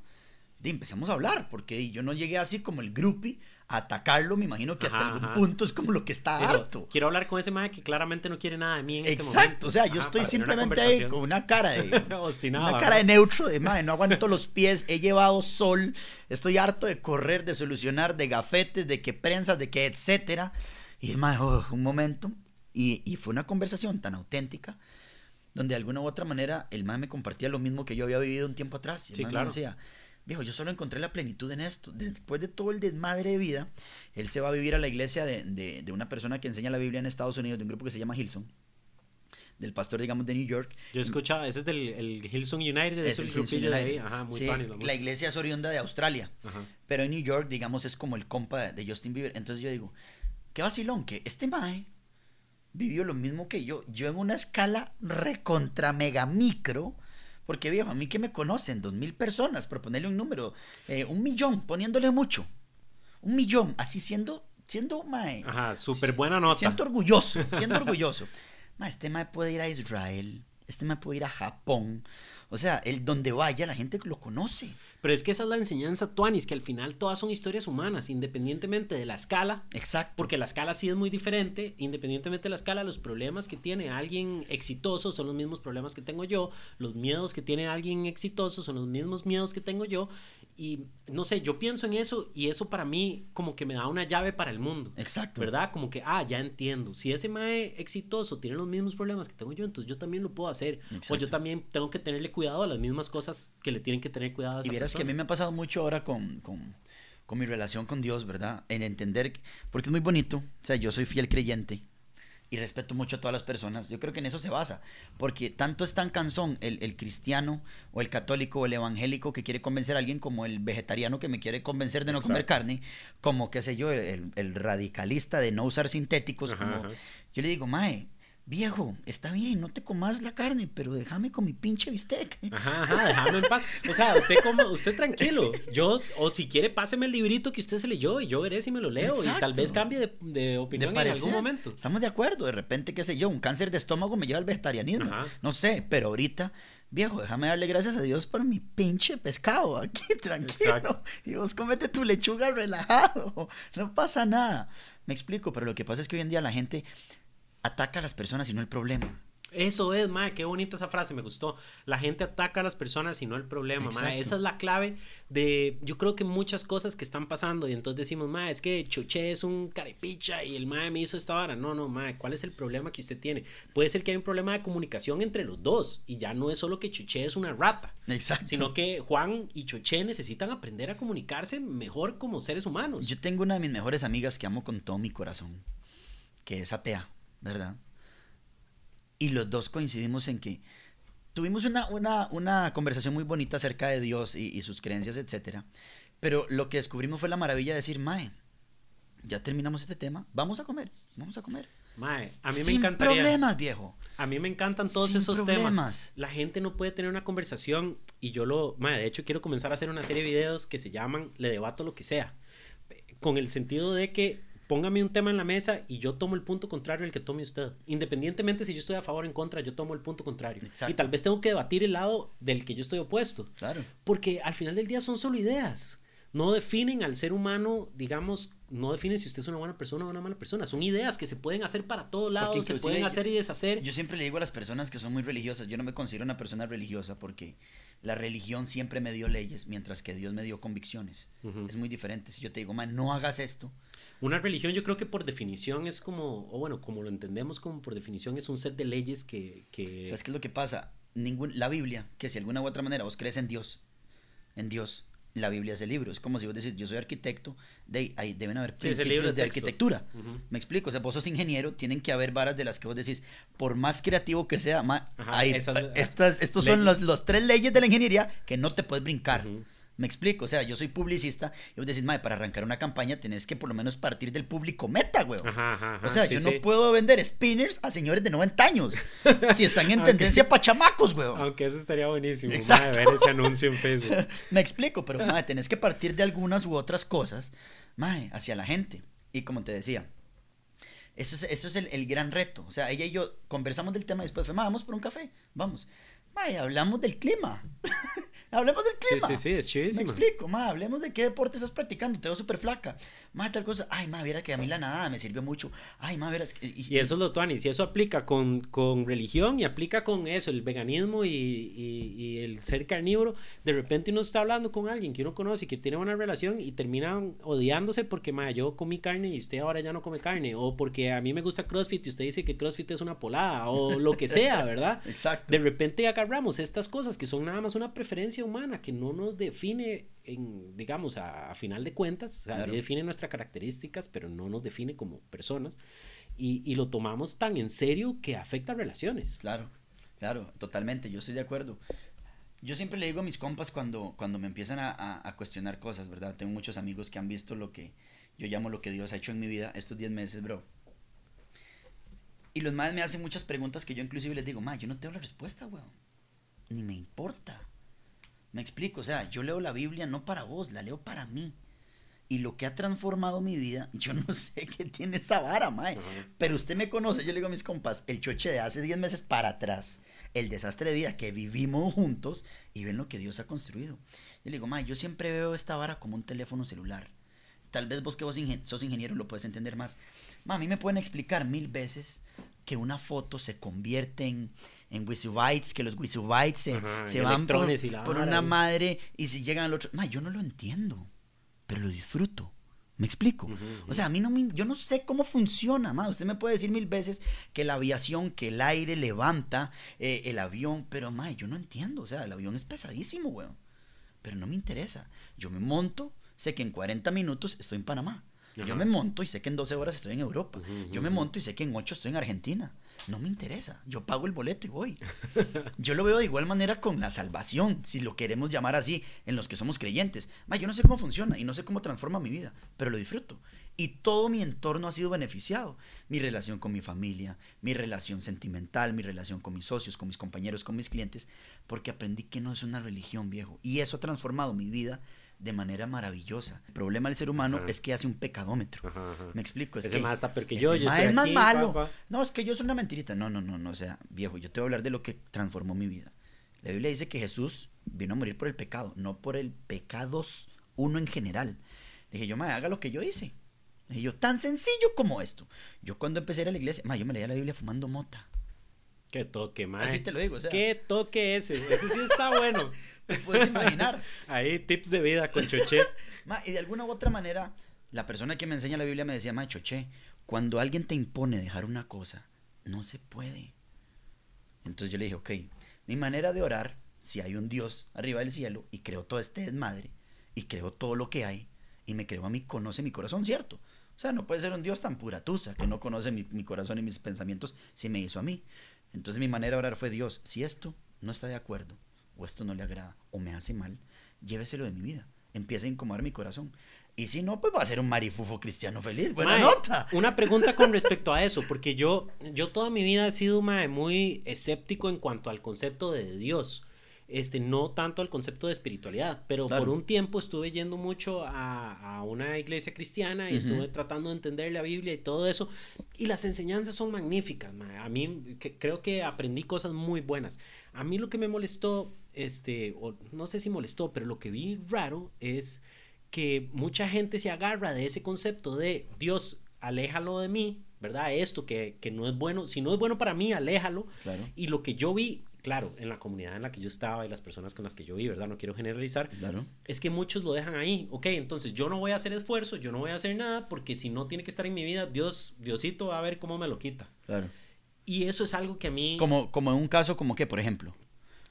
y empezamos a hablar, porque yo no llegué así como el groupie a atacarlo, me imagino que hasta algún punto es como lo que está harto. Quiero hablar con ese mae que claramente no quiere nada de mí en este momento. Exacto, o sea, yo estoy simplemente ahí con una cara de una cara de neutro, de mae, no aguanto los pies, he llevado sol, estoy harto de correr, de solucionar, de gafetes, de que prensas, de que etcétera. Y mae, oh, un momento, y, fue una conversación tan auténtica donde de alguna u otra manera el man me compartía lo mismo que yo había vivido un tiempo atrás. Y el sí, claro. me decía, viejo, yo solo encontré la plenitud en esto. Después de todo el desmadre de vida, él se va a vivir a la iglesia de, de, una persona que enseña la Biblia en Estados Unidos, de un grupo que se llama Hilson. del pastor, digamos, de New York. Yo escuchaba, ese es del el Hillsong United, es, el, grupillo de ahí, ajá, muy sí, La iglesia es oriunda de Australia, pero en New York, digamos, es como el compa de Justin Bieber. Entonces yo digo, qué vacilón que este mae vivió lo mismo que yo, yo en una escala recontra mega micro, porque viejo, a mí que me conocen, dos mil personas, por ponerle un número, eh, un millón, poniéndole mucho, un millón, así siendo, siendo mae. Ajá, súper buena nota. Siento orgulloso, siendo orgulloso. mae, este mae puede ir a Israel, este mae puede ir a Japón, o sea, el donde vaya la gente lo conoce. Pero es que esa es la enseñanza Tuanis, que al final todas son historias humanas, independientemente de la escala. Exacto. Porque la escala sí es muy diferente, independientemente de la escala, los problemas que tiene alguien exitoso son los mismos problemas que tengo yo, los miedos que tiene alguien exitoso son los mismos miedos que tengo yo, y no sé, yo pienso en eso y eso para mí como que me da una llave para el mundo. Exacto. ¿Verdad? Como que, ah, ya entiendo. Si ese mae exitoso tiene los mismos problemas que tengo yo, entonces yo también lo puedo hacer. O yo también tengo que tenerle cuidado a las mismas cosas que le tienen que tener cuidado a esa Y verás que a mí me ha pasado mucho ahora con, con, con mi relación con Dios, ¿verdad? En entender, porque es muy bonito, o sea, yo soy fiel creyente, y respeto mucho a todas las personas. Yo creo que en eso se basa, porque tanto es tan cansón el, el, cristiano o el católico o el evangélico que quiere convencer a alguien como el vegetariano que me quiere convencer de no comer carne, como, qué sé yo, el, el, radicalista de no usar sintéticos. como, Yo le digo, Mae, viejo, está bien, no te comas la carne, pero déjame con mi pinche bistec. Ajá, ajá, déjame en paz. O sea, usted como, usted tranquilo. Yo, o si quiere, páseme el librito que usted se leyó y yo veré si me lo leo y tal vez cambie de, de opinión en algún momento. Estamos de acuerdo, de repente, qué sé yo, un cáncer de estómago me lleva al vegetarianismo. No sé, pero ahorita, viejo, déjame darle gracias a Dios por mi pinche pescado aquí, tranquilo. Y vos comete tu lechuga relajado, no pasa nada. Me explico, pero lo que pasa es que hoy en día la gente ataca a las personas y no el problema. Eso es, madre, qué bonita esa frase, me gustó. La gente ataca a las personas y no el problema, madre. Esa es la clave de, yo creo que muchas cosas que están pasando y entonces decimos, madre, es que Choché es un carepicha y el madre me hizo esta vara. No, no, madre, ¿cuál es el problema que usted tiene? Puede ser que hay un problema de comunicación entre los dos y ya no es solo que Choché es una rata. Exacto. Sino que Juan y Choché necesitan aprender a comunicarse mejor como seres humanos. Yo tengo una de mis mejores amigas que amo con todo mi corazón, que es atea ¿verdad? Y los dos coincidimos en que tuvimos una, una, una conversación muy bonita acerca de Dios y, sus creencias, etc. Pero lo que descubrimos fue la maravilla de decir, Mae, ya terminamos este tema, vamos a comer, vamos a comer. Mae, a mí me Sin problemas, viejo. A mí me encantan todos esos temas. La gente no puede tener una conversación y yo lo, mae, de hecho quiero comenzar a hacer una serie de videos que se llaman Le debato lo que sea. Con el sentido de que póngame un tema en la mesa y yo tomo el punto contrario al que tome usted. Independientemente si yo estoy a favor o en contra, yo tomo el punto contrario. Y tal vez tengo que debatir el lado del que yo estoy opuesto. Claro. Porque al final del día son solo ideas. No definen al ser humano, digamos, no definen si usted es una buena persona o una mala persona. Son ideas que se pueden hacer para todos lados, se pueden hacer y deshacer. Yo siempre le digo a las personas que son muy religiosas, yo no me considero una persona religiosa porque la religión siempre me dio leyes, mientras que Dios me dio convicciones. Es muy diferente. Si yo te digo, man, no hagas esto, una religión yo creo que por definición es como, o bueno, como lo entendemos como por definición es un set de leyes que... que... ¿Sabes qué es lo que pasa? Ningún, la Biblia, que si de alguna u otra manera vos crees en Dios, en Dios, la Biblia es el libro. Es como si vos decís, yo soy arquitecto, de, ahí deben haber principios de, arquitectura. Me explico, o sea, vos sos ingeniero, tienen que haber varas de las que vos decís, por más creativo que sea, estas, estos son los, los, tres leyes de la ingeniería que no te puedes brincar. Me explico, o sea, yo soy publicista y vos decís, madre, para arrancar una campaña tenés que por lo menos partir del público meta, güey. o sea, yo no puedo vender spinners a señores de 90 años si están en tendencia para chamacos, güey. Aunque eso estaría buenísimo, Exacto. ver ese anuncio en Facebook. Me explico, pero madre, tenés que partir de algunas u otras cosas, madre, hacia la gente. Y como te decía, eso es, eso es el, el, gran reto. O sea, ella y yo conversamos del tema y después fue, vamos por un café, vamos. Madre, hablamos del clima. Hablemos del clima. Sí, sí, sí, es chivísimo. Me explico, ma, hablemos de qué deporte estás practicando. Te veo súper flaca. Ma, tal cosa. Ay, ma, viera que a mí la nadada me sirvió mucho. Ay, ma, verás. Y, y, eso es lo tuani. Si eso aplica con, con, religión y aplica con eso, el veganismo y, y, el ser carnívoro, de repente uno está hablando con alguien que uno conoce y que tiene una relación y terminan odiándose porque, ma, yo comí carne y usted ahora ya no come carne. O porque a mí me gusta CrossFit y usted dice que CrossFit es una polada. O lo que sea, ¿verdad? Exacto. De repente agarramos estas cosas que son nada más una preferencia esencia humana que no nos define, en, digamos, a, final de cuentas, o sea, define nuestras características, pero no nos define como personas, y, y, lo tomamos tan en serio que afecta relaciones. Claro, claro, totalmente, yo estoy de acuerdo. Yo siempre le digo a mis compas cuando, cuando me empiezan a, a, cuestionar cosas, ¿verdad? Tengo muchos amigos que han visto lo que yo llamo lo que Dios ha hecho en mi vida estos 10 meses, bro. Y los madres me hacen muchas preguntas que yo inclusive les digo, ma, yo no tengo la respuesta, weón. Ni me importa. Me explico, o sea, yo leo la Biblia no para vos, la leo para mí. Y lo que ha transformado mi vida, yo no sé qué tiene esa vara, mae. Pero usted me conoce, yo le digo a mis compas, el choche de hace 10 meses para atrás el desastre de vida que vivimos juntos y ven lo que Dios ha construido. Yo le digo, ma, yo siempre veo esta vara como un teléfono celular. Tal vez vos que vos sos ingeniero lo puedes entender más. Ma, a mí me pueden explicar mil veces que una foto se convierte en, en bytes, que los bytes se, se van por, por una madre y si llegan al otro. Ma, yo no lo entiendo, pero lo disfruto. ¿Me explico? O sea, a mí no me, yo no sé cómo funciona, ma. Usted me puede decir mil veces que la aviación, que el aire levanta eh, el avión, pero ma, yo no entiendo. O sea, el avión es pesadísimo, weón. Pero no me interesa. Yo me monto, sé que en 40 minutos estoy en Panamá. Yo me monto y sé que en 12 horas estoy en Europa. Yo me monto y sé que en 8 estoy en Argentina no me interesa. Yo pago el boleto y voy. Yo lo veo de igual manera con la salvación, si lo queremos llamar así, en los que somos creyentes. Ma, yo no sé cómo funciona y no sé cómo transforma mi vida, pero lo disfruto. Y todo mi entorno ha sido beneficiado. Mi relación con mi familia, mi relación sentimental, mi relación con mis socios, con mis compañeros, con mis clientes, porque aprendí que no es una religión, viejo. Y eso ha transformado mi vida de manera maravillosa. El problema del ser humano es que hace un pecadómetro. Me explico. Es ese que más está porque yo, yo es más malo. No, es que yo soy una mentirita. No, no, no, no. O sea, viejo, yo te voy a hablar de lo que transformó mi vida. La Biblia dice que Jesús vino a morir por el pecado, no por el pecados uno en general. Le dije yo, ma, haga lo que yo hice. Le dije yo, tan sencillo como esto. Yo cuando empecé a ir a la iglesia, ma, yo me leía la Biblia fumando mota. Qué toque, ma. Así te lo digo, o sea. Qué toque ese. Ese sí está bueno. Te puedes imaginar. Ahí, tips de vida con Choché. y de alguna u otra manera, la persona que me enseña la Biblia me decía, ma, Choché, cuando alguien te impone dejar una cosa, no se puede. Entonces yo le dije, ok, mi manera de orar, si hay un Dios arriba del cielo y creo todo este desmadre y creo todo lo que hay y me creo a mí, conoce mi corazón, ¿cierto? O sea, no puede ser un Dios tan puratusa que no conoce mi, mi corazón y mis pensamientos si me hizo a mí. Entonces mi manera de orar fue, Dios, si esto no está de acuerdo, o esto no le agrada o me hace mal, lléveselo de mi vida. Empieza a incomodar mi corazón. Y si no, pues va a ser un marifufo cristiano feliz. Buena nota. Una pregunta con respecto a eso, porque yo, yo toda mi vida he sido muy escéptico en cuanto al concepto de Dios este, no tanto al concepto de espiritualidad, pero por un tiempo estuve yendo mucho a, a una iglesia cristiana y estuve tratando de entender la Biblia y todo eso, y las enseñanzas son magníficas, a mí creo que aprendí cosas muy buenas. A mí lo que me molestó, este, o no sé si molestó, pero lo que vi raro es que mucha gente se agarra de ese concepto de Dios, aléjalo de mí, ¿verdad? Esto que, que, no es bueno, si no es bueno para mí, aléjalo. Y lo que yo vi claro, en la comunidad en la que yo estaba y las personas con las que yo vi, ¿verdad? No quiero generalizar. Claro. Es que muchos lo dejan ahí. Ok, entonces yo no voy a hacer esfuerzo, yo no voy a hacer nada, porque si no tiene que estar en mi vida, Dios, Diosito va a ver cómo me lo quita. Claro. Y eso es algo que a mí... Como, como en un caso como que, por ejemplo.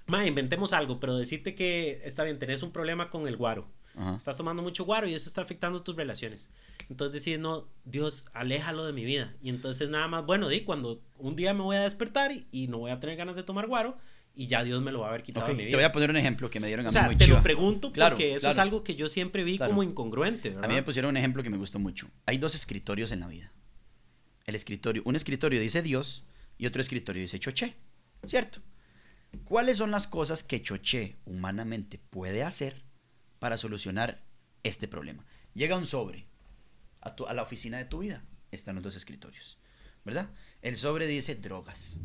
Ma, inventemos algo, pero decirte que está bien, tenés un problema con el guaro. Estás tomando mucho guaro y eso está afectando tus relaciones. Entonces decir, no, Dios, aléjalo de mi vida. Y entonces nada más, bueno, di, cuando un día me voy a despertar y no voy a tener ganas de tomar guaro, y ya Dios me lo va a haber quitado de mi vida. Te voy a poner un ejemplo que me dieron a o mí sea, muy te lo pregunto porque eso es algo que yo siempre vi como incongruente, A mí me pusieron un ejemplo que me gustó mucho. Hay dos escritorios en la vida. El escritorio, un escritorio dice Dios y otro escritorio dice Choché, ¿cierto? ¿Cuáles son las cosas que Choché humanamente puede hacer para solucionar este problema? Llega un sobre a, a la oficina de tu vida, están los dos escritorios, ¿verdad? El sobre dice drogas.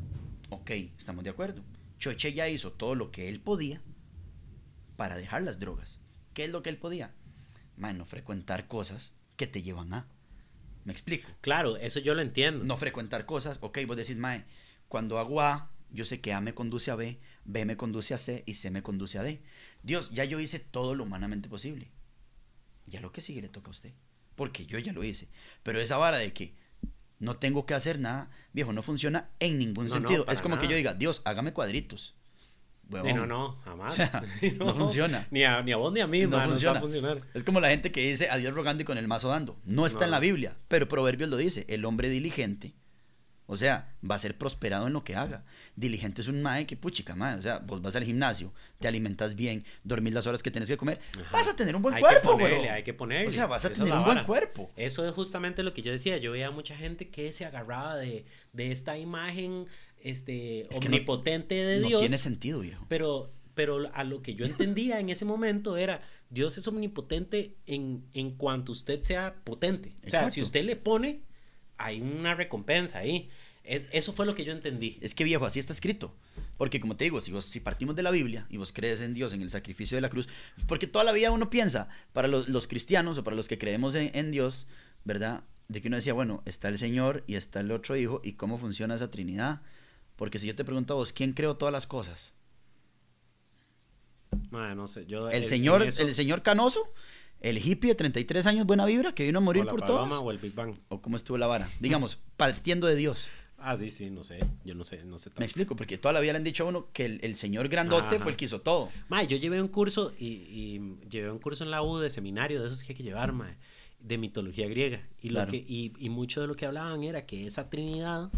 Ok, estamos de acuerdo. Choche ya hizo todo lo que él podía para dejar las drogas. ¿Qué es lo que él podía? Man, no frecuentar cosas que te llevan a. ¿Me explico? Claro, eso yo lo entiendo. No frecuentar cosas. Ok, vos decís, mae, cuando hago A, yo sé que A me conduce a B, B me conduce a C y C me conduce a D. Dios, ya yo hice todo lo humanamente posible. Ya lo que sigue le toca a usted. Porque yo ya lo hice. Pero esa vara de que no tengo que hacer nada, viejo, no funciona en ningún sentido. es como que yo diga, Dios, hágame cuadritos. no, no, jamás. no, funciona. Ni a, ni a, vos ni a mí, no, funciona. funcionar. Es como la gente que dice a Dios rogando y con el mazo dando. No está en la Biblia, pero Proverbios lo dice. El hombre diligente o sea, va a ser prosperado en lo que haga. Diligente es un mae que puchica, mae. O sea, vos vas al gimnasio, te alimentas bien, dormís las horas que tienes que comer, vas a tener un buen cuerpo, güey. Hay que ponerle. O sea, vas a tener un buen cuerpo. Eso es justamente lo que yo decía. Yo veía mucha gente que se agarraba de, de esta imagen este, omnipotente de Dios. No tiene sentido, viejo. Pero, pero a lo que yo entendía en ese momento era, Dios es omnipotente en, en cuanto usted sea potente. O sea, si usted le pone hay una recompensa ahí. eso fue lo que yo entendí. Es que viejo, así está escrito. Porque como te digo, si, vos, si partimos de la Biblia y vos crees en Dios, en el sacrificio de la cruz, porque toda la vida uno piensa, para los, cristianos o para los que creemos en, Dios, ¿verdad? De que uno decía, bueno, está el Señor y está el otro Hijo, ¿y cómo funciona esa Trinidad? Porque si yo te pregunto a vos, ¿quién creó todas las cosas? no sé, yo... El, señor, el señor Canoso el hippie de 33 años, buena vibra, que vino a morir por todos. O el Big Bang. O cómo estuvo la vara. Digamos, partiendo de Dios. Ah, sí, sí, no sé. Yo no sé, no sé. Me explico, porque toda la vida le han dicho a uno que el, señor grandote fue el que hizo todo. Mae, yo llevé un curso y, llevé un curso en la U de seminario, de esos que hay que llevar, mae, de mitología griega. Y, lo que, y mucho de lo que hablaban era que esa trinidad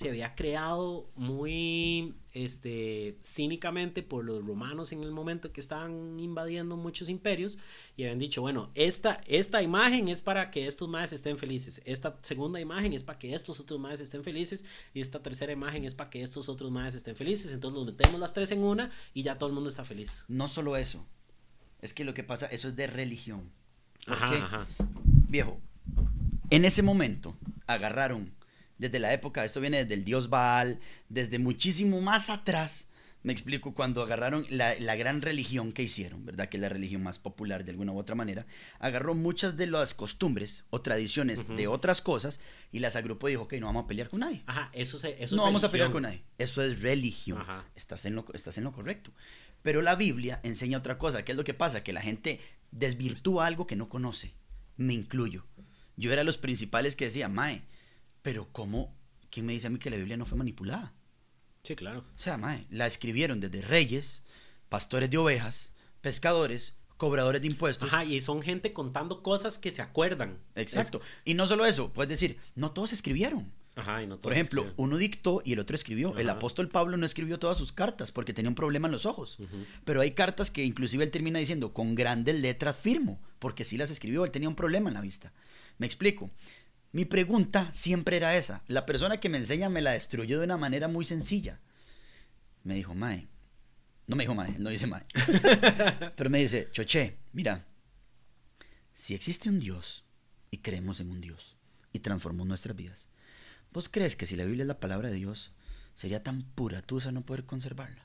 se había creado muy este, cínicamente por los romanos en el momento que estaban invadiendo muchos imperios y habían dicho, bueno, esta, esta imagen es para que estos más estén felices, esta segunda imagen es para que estos otros más estén felices y esta tercera imagen es para que estos otros más estén felices, entonces nos metemos las tres en una y ya todo el mundo está feliz. No solo eso, es que lo que pasa, eso es de religión. ajá. Viejo, en ese momento agarraron desde la época, esto viene desde el dios Baal, desde muchísimo más atrás, me explico, cuando agarraron la, gran religión que hicieron, ¿verdad? Que es la religión más popular de alguna u otra manera, agarró muchas de las costumbres o tradiciones de otras cosas y las agrupó y dijo, ok, no vamos a pelear con nadie. Ajá, eso, eso No vamos a pelear con nadie. Eso es religión. Estás, en lo, estás en lo correcto. Pero la Biblia enseña otra cosa. ¿Qué es lo que pasa? Que la gente desvirtúa algo que no conoce. Me incluyo. Yo era los principales que decía, Mae, pero ¿cómo? ¿Quién me dice a mí que la Biblia no fue manipulada? Sí, claro. O sea, mae, la escribieron desde reyes, pastores de ovejas, pescadores, cobradores de impuestos. Ajá, y son gente contando cosas que se acuerdan. Exacto. Y no solo eso, puedes decir, no todos escribieron. Ajá, y no todos Por ejemplo, uno dictó y el otro escribió. El apóstol Pablo no escribió todas sus cartas porque tenía un problema en los ojos. Pero hay cartas que inclusive él termina diciendo con grandes letras firmo, porque sí las escribió, él tenía un problema en la vista. Me explico. Mi pregunta siempre era esa. La persona que me enseña me la destruyó de una manera muy sencilla. Me dijo, Mae. No me dijo Mae, él no dice Mae. Pero me dice, Choche, mira, si existe un Dios y creemos en un Dios y transformó nuestras vidas, ¿vos crees que si la Biblia es la palabra de Dios, sería tan pura tusa no poder conservarla?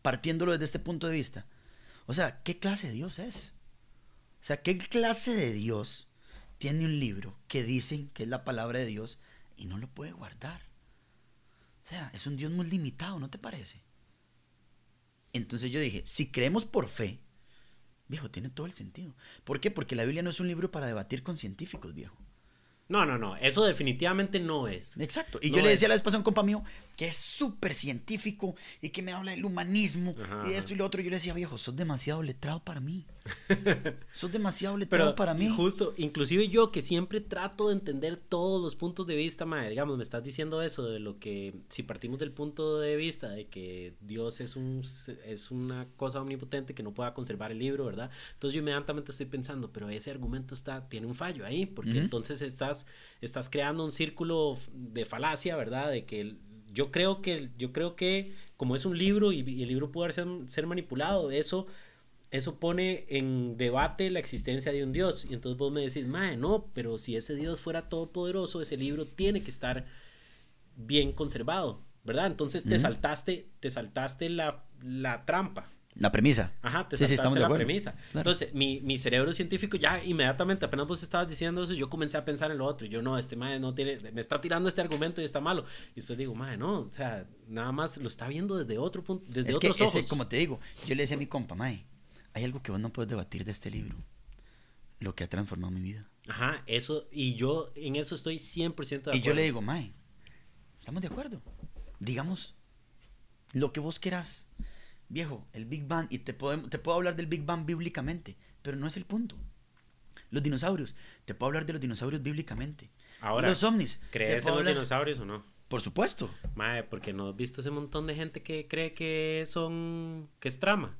Partiéndolo desde este punto de vista. O sea, ¿qué clase de Dios es? O sea, ¿qué clase de Dios tiene un libro que dicen que es la palabra de Dios y no lo puede guardar. O sea, es un Dios muy limitado, ¿no te parece? Entonces yo dije, si creemos por fe, viejo, tiene todo el sentido. ¿Por qué? Porque la Biblia no es un libro para debatir con científicos, viejo. No, no, no, eso definitivamente no es. Exacto. Y yo le decía a la vez pasada a un compa mío que es súper científico y que me habla del humanismo y esto y lo otro. Yo le decía, viejo, sos demasiado letrado para mí. sos demasiado letrado para mí. Justo, inclusive yo que siempre trato de entender todos los puntos de vista, madre, digamos, me estás diciendo eso de lo que, si partimos del punto de vista de que Dios es, un, es una cosa omnipotente que no pueda conservar el libro, ¿verdad? Entonces yo inmediatamente estoy pensando, pero ese argumento está, tiene un fallo ahí, porque entonces estás estás, creando un círculo de falacia, ¿verdad? De que yo creo que, yo creo que como es un libro y, el libro puede ser, ser manipulado, eso eso pone en debate la existencia de un Dios. Y entonces vos me decís, mae, no, pero si ese Dios fuera todopoderoso, ese libro tiene que estar bien conservado, ¿verdad? Entonces te saltaste, te saltaste la, la trampa. La premisa. Ajá, te sí, la premisa. Entonces, mi, mi, cerebro científico ya inmediatamente, apenas vos estabas diciendo eso, yo comencé a pensar en lo otro. Yo, no, este madre no tiene, me está tirando este argumento y está malo. Y después digo, madre, no, o sea, nada más lo está viendo desde otro punto, desde es que ese, como te digo, yo le decía a mi compa, madre, hay algo que vos no puedes debatir de este libro. Lo que ha transformado mi vida. Ajá, eso, y yo en eso estoy 100% de acuerdo. Y yo le digo, mae, estamos de acuerdo. Digamos, lo que vos querás. Viejo, el Big Bang, y te puedo, te puedo hablar del Big Bang bíblicamente, pero no es el punto. Los dinosaurios, te puedo hablar de los dinosaurios bíblicamente. Ahora, los ovnis. ¿Crees en los dinosaurios o no? Por supuesto. Mae, porque no has visto ese montón de gente que cree que son. que es trama.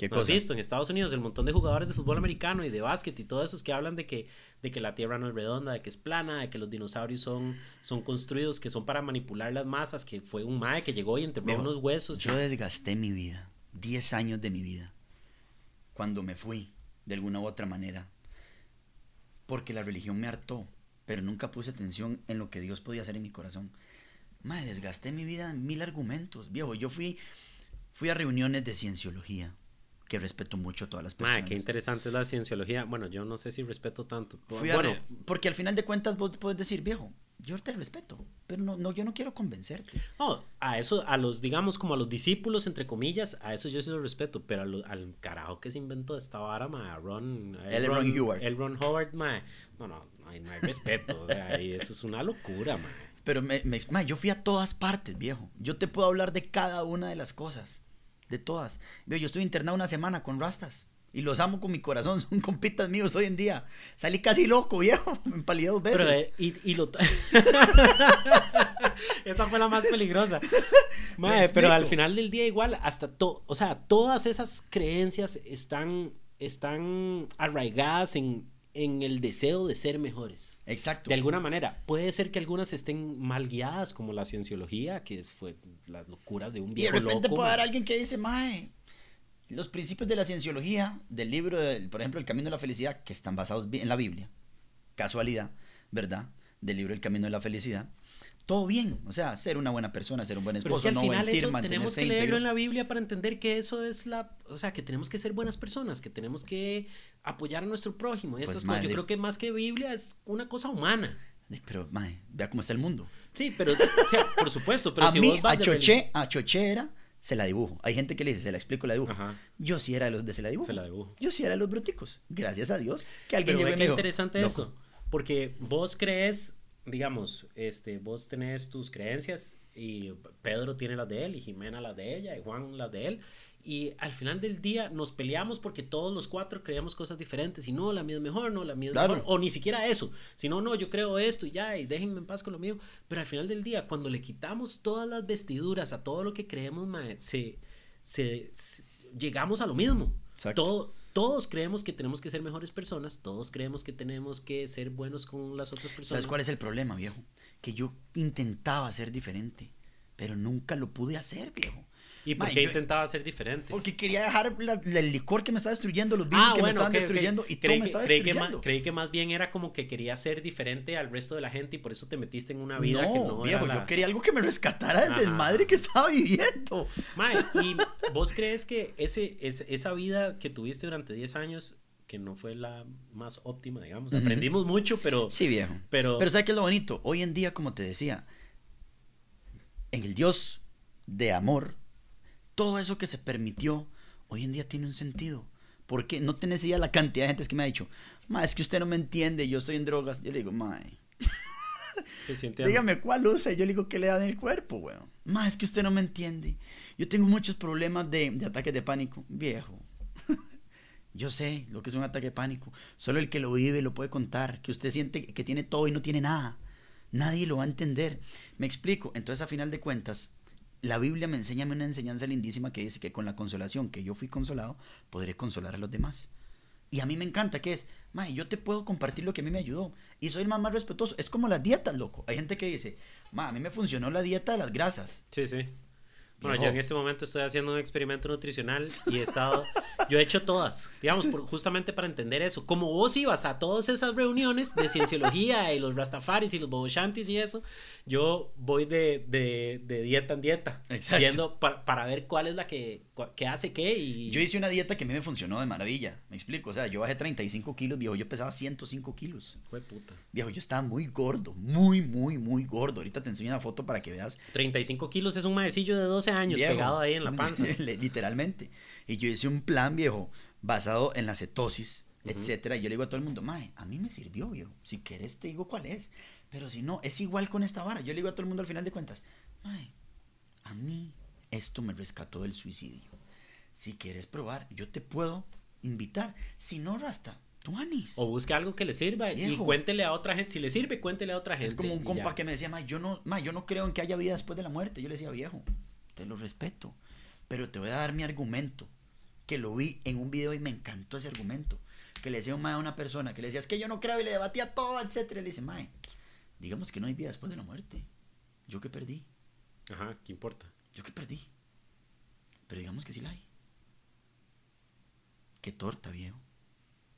¿Qué ¿No has visto en Estados Unidos el montón de jugadores de fútbol americano y de básquet y todos esos que hablan de que, de que la Tierra no es redonda, de que es plana, de que los dinosaurios son, son construidos, que son para manipular las masas, que fue un mae que llegó y enterró unos huesos. Yo desgasté mi vida, 10 años de mi vida, cuando me fui, de alguna u otra manera, porque la religión me hartó pero nunca puse atención en lo que Dios podía hacer en mi corazón. Madre, desgasté mi vida en mil argumentos, viejo. Yo fui, fui a reuniones de cienciología, que respeto mucho a todas las personas. Madre, qué interesante es la cienciología. Bueno, yo no sé si respeto tanto. bueno, porque al final de cuentas vos puedes decir, viejo, yo te respeto, pero no, no, yo no quiero convencerte. No, a eso, a los, digamos, como a los discípulos, entre comillas, a eso yo sí lo respeto, pero al carajo que se inventó esta vara, ma, Ron, el Ron, Howard. El Ron Howard, ma, no, no, no hay, no hay respeto, y eso es una locura, ma. Pero me, me, ma, yo fui a todas partes, viejo. Yo te puedo hablar de cada una de las cosas, de todas. Yo estuve internado una semana con rastas. Y los amo con mi corazón, son compitas míos hoy en día. Salí casi loco, viejo. Me empalidé dos veces. Pero, eh, y, lo... Esa fue la más peligrosa. pero al final del día igual, hasta todo, o sea, todas esas creencias están, están arraigadas en, en el deseo de ser mejores. Exacto. De alguna manera. Puede ser que algunas estén mal guiadas, como la cienciología, que fue las locuras de un viejo Y de repente puede haber alguien que dice, mae los principios de la cienciología, del libro, por ejemplo, El Camino de la Felicidad, que están basados en la Biblia, casualidad, ¿verdad? Del libro El Camino de la Felicidad. Todo bien, o sea, ser una buena persona, ser un buen esposo, Pero al final eso tenemos que leerlo en la Biblia para entender que eso es la, o sea, que tenemos que ser buenas personas, que tenemos que apoyar a nuestro prójimo y pues, Yo creo que más que Biblia es una cosa humana. Pero, madre, vea cómo está el mundo. Sí, pero, o sea, por supuesto, pero a mí, a Choché, a Choché era se la dibujo. Hay gente que le dice, se la explico, la dibujo. Yo sí era de los de se la dibujo. Yo sí era de los bruticos. Gracias a Dios que alguien Pero llegó interesante eso. Porque vos crees, digamos, este, vos tenés tus creencias y Pedro tiene las de él y Jimena las de ella y Juan las de él y al final del día nos peleamos porque todos los cuatro creemos cosas diferentes y no, la mía es mejor, no, la mía es mejor, o ni siquiera eso, sino no, yo creo esto y ya, y déjenme en paz con lo mío, pero al final del día, cuando le quitamos todas las vestiduras a todo lo que creemos, se, se, llegamos a lo mismo. Todo, todos creemos que tenemos que ser mejores personas, todos creemos que tenemos que ser buenos con las otras personas. ¿Sabes cuál es el problema, viejo? Que yo intentaba ser diferente, pero nunca lo pude hacer, viejo. ¿Y por qué intentaba ser diferente? Porque quería dejar el licor que me estaba destruyendo, los virus ah, que me estaban destruyendo y todo me estaba destruyendo. Que creí que más bien era como que quería ser diferente al resto de la gente y por eso te metiste en una vida que no viejo, yo quería algo que me rescatara del desmadre que estaba viviendo. Mae, ¿y vos crees que ese, esa vida que tuviste durante 10 años que no fue la más óptima, digamos. Aprendimos mucho, pero... Sí, viejo. Pero... Pero ¿sabes qué es lo bonito? Hoy en día, como te decía, en el Dios de amor, todo eso que se permitió, hoy en día tiene un sentido. Porque no tenés idea la cantidad de gente que me ha dicho, ma, es que usted no me entiende, yo estoy en drogas. Yo le digo, ma, dígame cuál usa. Yo le digo, ¿qué le da en el cuerpo, weón? Ma, es que usted no me entiende. Yo tengo muchos problemas de, de ataques de pánico. Viejo. yo sé lo que es un ataque de pánico. Solo el que lo vive lo puede contar. Que usted siente que tiene todo y no tiene nada. Nadie lo va a entender. Me explico. Entonces, a final de cuentas, la Biblia me enseña una enseñanza lindísima que dice que con la consolación que yo fui consolado, podré consolar a los demás. Y a mí me encanta que es, mae, yo te puedo compartir lo que a mí me ayudó. Y soy el más, respetuoso. Es como las dietas, loco. Hay gente que dice, ma, a mí me funcionó la dieta de las grasas. Sí, sí. Bueno, yo en este momento estoy haciendo un experimento nutricional y he estado, yo he hecho todas, digamos, justamente para entender eso. Como vos ibas a todas esas reuniones de cienciología y los rastafaris y los boboshantis y eso, yo voy de, de, de dieta en dieta, Exacto. para ver cuál es la que, que hace qué y... Yo hice una dieta que a mí me funcionó de maravilla, me explico, o sea, yo bajé 35 kilos, viejo, yo pesaba 105 kilos. Fue puta. Viejo, yo estaba muy gordo, muy, muy, muy gordo. Ahorita te enseño una foto para que veas. 35 kilos es un maecillo de 12 años pegado ahí en la panza. Literalmente. Y yo hice un plan, viejo, basado en la cetosis, etcétera. Y yo le digo a todo el mundo, mae, a mí me sirvió, viejo. Si quieres te digo cuál es. Pero si no, es igual con esta vara. Yo le digo a todo el mundo al final de cuentas, mae, a mí esto me rescató del suicidio. Si quieres probar, yo te puedo invitar. Si no, Rasta, tú anís. O busque algo que le sirva y cuéntele a otra gente. Si le sirve, cuéntele a otra gente. Es como un compa que me decía, ma, yo no, ma, yo no creo en que haya vida después de la muerte. Yo le decía, viejo, te lo respeto, pero te voy a dar mi argumento, que lo vi en un video y me encantó ese argumento. Que le decía a una persona, que le decía, es que yo no creo y le debatía todo, etcétera. Y le dice, ma, digamos que no hay vida después de la muerte. Yo que perdí. Ajá, ¿qué importa? Yo que perdí. Pero digamos que sí la hay. Qué torta, viejo.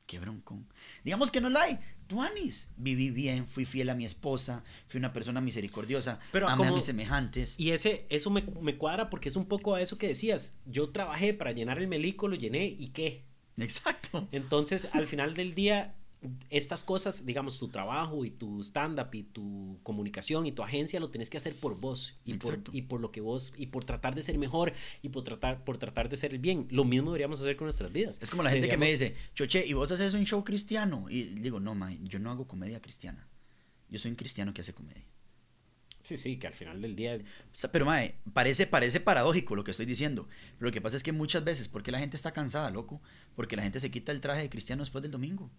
Qué broncón. Digamos que no la hay. Tú, Anis, viví bien, fui fiel a mi esposa, fui una persona misericordiosa, Pero amé a mis semejantes. Y ese, eso me, me, cuadra porque es un poco a eso que decías. Yo trabajé para llenar el melico, lo llené y qué. Exacto. Entonces, al final del día, estas cosas, digamos, tu trabajo y tu stand-up y tu comunicación y tu agencia lo tienes que hacer por vos y por, y por, lo que vos y por tratar de ser mejor y por tratar, por tratar de ser bien. Lo mismo deberíamos hacer con nuestras vidas. Es como la gente que me dice, Choche, ¿y vos haces un show cristiano? Y digo, no, ma, yo no hago comedia cristiana. Yo soy un cristiano que hace comedia. Sí, sí, que al final del día... pero, mae, parece, parece paradójico lo que estoy diciendo. Pero lo que pasa es que muchas veces, porque la gente está cansada, loco? Porque la gente se quita el traje de cristiano después del domingo.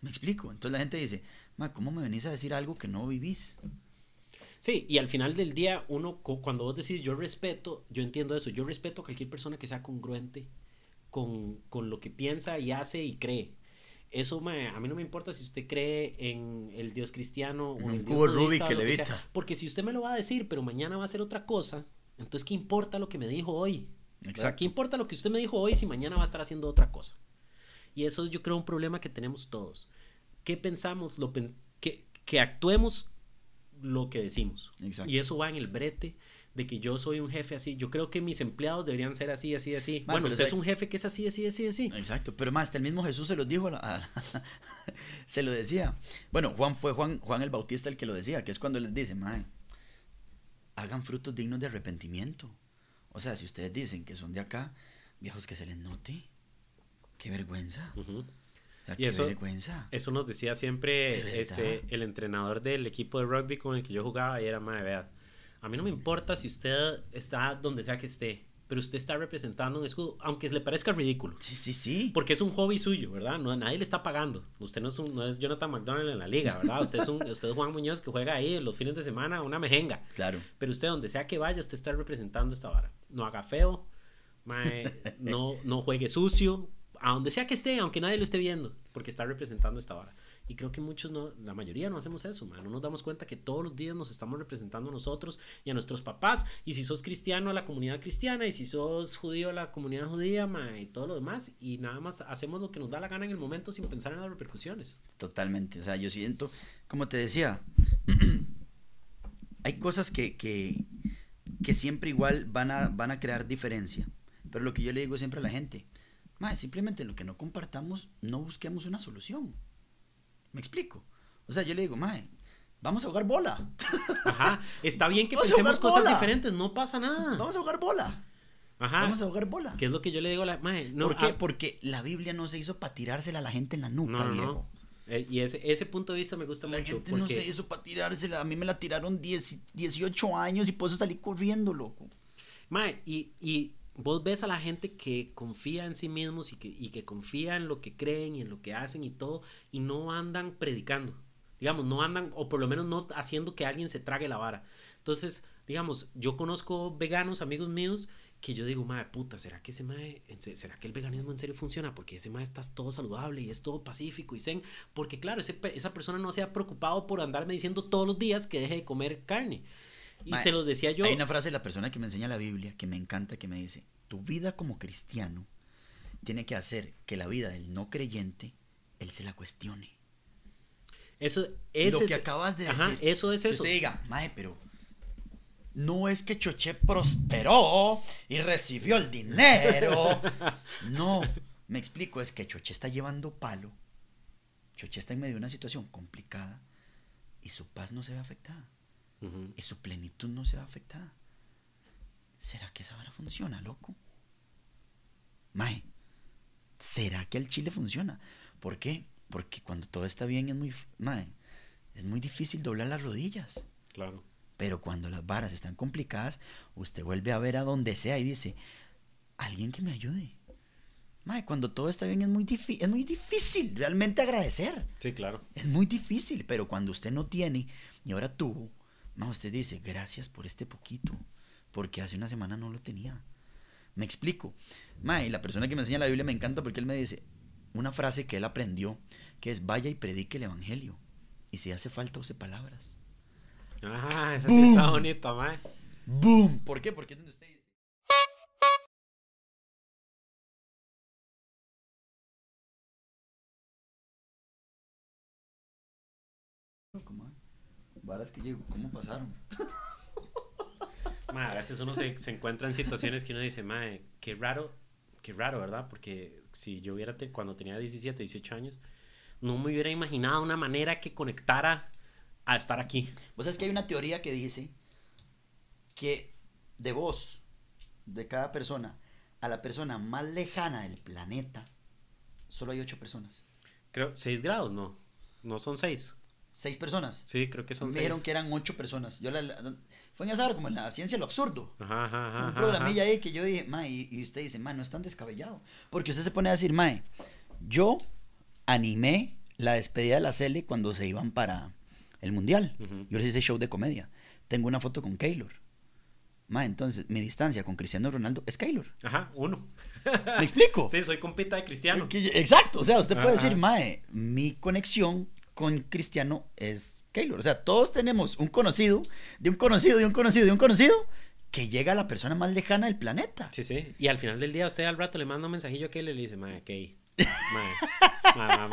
Me explico. Entonces la gente dice, Ma, ¿cómo me venís a decir algo que no vivís? Sí, y al final del día, uno, cuando vos decís yo respeto, yo entiendo eso, yo respeto a cualquier persona que sea congruente con, con lo que piensa y hace y cree. Eso a mí no me importa si usted cree en el Dios cristiano o en el cubo Rubik que levita. Porque si usted me lo va a decir, pero mañana va a ser otra cosa, entonces ¿qué importa lo que me dijo hoy? Exacto. ¿Qué importa lo que usted me dijo hoy si mañana va a estar haciendo otra cosa? Y eso es yo creo un problema que tenemos todos qué pensamos, lo que, que actuemos lo que decimos. Y eso va en el brete de que yo soy un jefe así. Yo creo que mis empleados deberían ser así, así, así. bueno, usted es un jefe que es así, así, así, así. Exacto, pero más, hasta el mismo Jesús se lo dijo, se lo decía. Bueno, Juan fue Juan, Juan el Bautista el que lo decía, que es cuando les dice, madre, hagan frutos dignos de arrepentimiento. O sea, si ustedes dicen que son de acá, viejos que se les note. Qué vergüenza y eso, Eso nos decía siempre este, el entrenador del equipo de rugby con el que yo jugaba y era, madre, vea, a mí no me importa si usted está donde sea que esté, pero usted está representando un escudo, aunque le parezca ridículo. Sí, sí, sí. Porque es un hobby suyo, ¿verdad? No, nadie le está pagando. Usted no es, un, no es Jonathan McDonald en la liga, ¿verdad? Usted es, un, usted es Juan Muñoz que juega ahí los fines de semana una mejenga. Claro. Pero usted, donde sea que vaya, usted está representando esta vara. No haga feo, no, no juegue sucio, a donde sea que esté, aunque nadie lo esté viendo, porque está representando esta vara. Y creo que muchos, no, la mayoría no hacemos eso. No nos damos cuenta que todos los días nos estamos representando a nosotros y a nuestros papás. Y si sos cristiano, a la comunidad cristiana. Y si sos judío, a la comunidad judía, y todo lo demás. Y nada más hacemos lo que nos da la gana en el momento sin pensar en las repercusiones. Totalmente. O sea, yo siento, como te decía, hay cosas que, que, que siempre igual van a, van a crear diferencia. Pero lo que yo le digo siempre a la gente, simplemente lo que no compartamos, no busquemos una solución. ¿Me explico? O sea, yo le digo, mae, vamos a jugar bola. Ajá, está bien que pensemos cosas diferentes, no pasa nada. Vamos a jugar bola. Ajá. Vamos a jugar bola. ¿Qué es lo que yo le digo a la mae? No, ¿Por qué? Ah, Porque la Biblia no se hizo para tirársela a la gente en la nuca, no, viejo. Eh, y ese, ese punto de vista me gusta mucho. La gente no se hizo para tirársela. A mí me la tiraron 10, 18 años y por eso salí corriendo, loco. Mae, y, y vos ves a la gente que confía en sí mismos y que, y que confía en lo que creen y en lo que hacen y todo, y no andan predicando. Digamos, no andan, o por lo menos no haciendo que alguien se trague la vara. Entonces, digamos, yo conozco veganos, amigos míos, que yo digo, madre puta, ¿será que ese mae, será que el veganismo en serio funciona? Porque ese mae está todo saludable y es todo pacífico y zen. Porque claro, esa persona no se ha preocupado por andarme diciendo todos los días que deje de comer carne. Y se los decía yo. Hay una frase de la persona que me enseña la Biblia que me encanta, que me dice, tu vida como cristiano tiene que hacer que la vida del no creyente, él se la cuestione. Eso es... Lo que acabas de decir. eso es eso. Usted diga, mae, pero no es que Choché prosperó y recibió el dinero. no, me explico, es que Choché está llevando palo. Choché está en medio de una situación complicada y su paz no se ve afectada y su plenitud no se va afectada. ¿Será que esa vara funciona, loco? Mae, ¿será que el chile funciona? ¿Por qué? Porque cuando todo está bien es muy, mae, es muy difícil doblar las rodillas. Claro. Pero cuando las varas están complicadas, usted vuelve a ver a donde sea y dice, alguien que me ayude. Mae, cuando todo está bien es muy, es muy difícil realmente agradecer. Sí, claro. Es muy difícil, pero cuando usted no tiene y ahora tuvo, mae, usted dice, gracias por este poquito, porque hace una semana no lo tenía. Me explico. Mae, la persona que me enseña la Biblia me encanta porque él me dice una frase que él aprendió, que es vaya y predique el evangelio. Y si hace falta, use palabras. Ajá, esa sí está bonita, mae. ¡Boom! ¿Por qué? Porque es donde usted Varas que llego, ¿cómo pasaron? a veces uno se, se, encuentra en situaciones que uno dice, mae, qué raro, qué raro, ¿verdad? Porque si yo hubiera, te, cuando tenía 17, 18 años, no me hubiera imaginado una manera que conectara a estar aquí. Vos sabes que hay una teoría que dice que de vos, de cada persona, a la persona más lejana del planeta, solo hay ocho personas. Creo, seis grados, no. No son seis. ¿Seis personas? Sí, creo que son Me seis. dijeron que eran ocho personas. Yo la, fue en esa como en la ciencia lo absurdo. Ajá, ajá, ajá, un programilla ahí que yo dije, mae, y, usted dice, mae, no es tan descabellado. Porque usted se pone a decir, mae, yo animé la despedida de la Cele cuando se iban para el Mundial. Yo les hice show de comedia. Tengo una foto con Keylor. Ma, entonces, mi distancia con Cristiano Ronaldo es Keylor. Ajá, uno. ¿Me explico? Sí, soy compita de Cristiano. Exacto, o sea, usted puede decir, mae, mi conexión con Cristiano es Keylor. O sea, todos tenemos un conocido, de un conocido, de un conocido, de un conocido, que llega a la persona más lejana del planeta. Sí, sí. Y al final del día, usted al rato le manda un mensajillo a Keylor y le dice, mae, Key. Mae,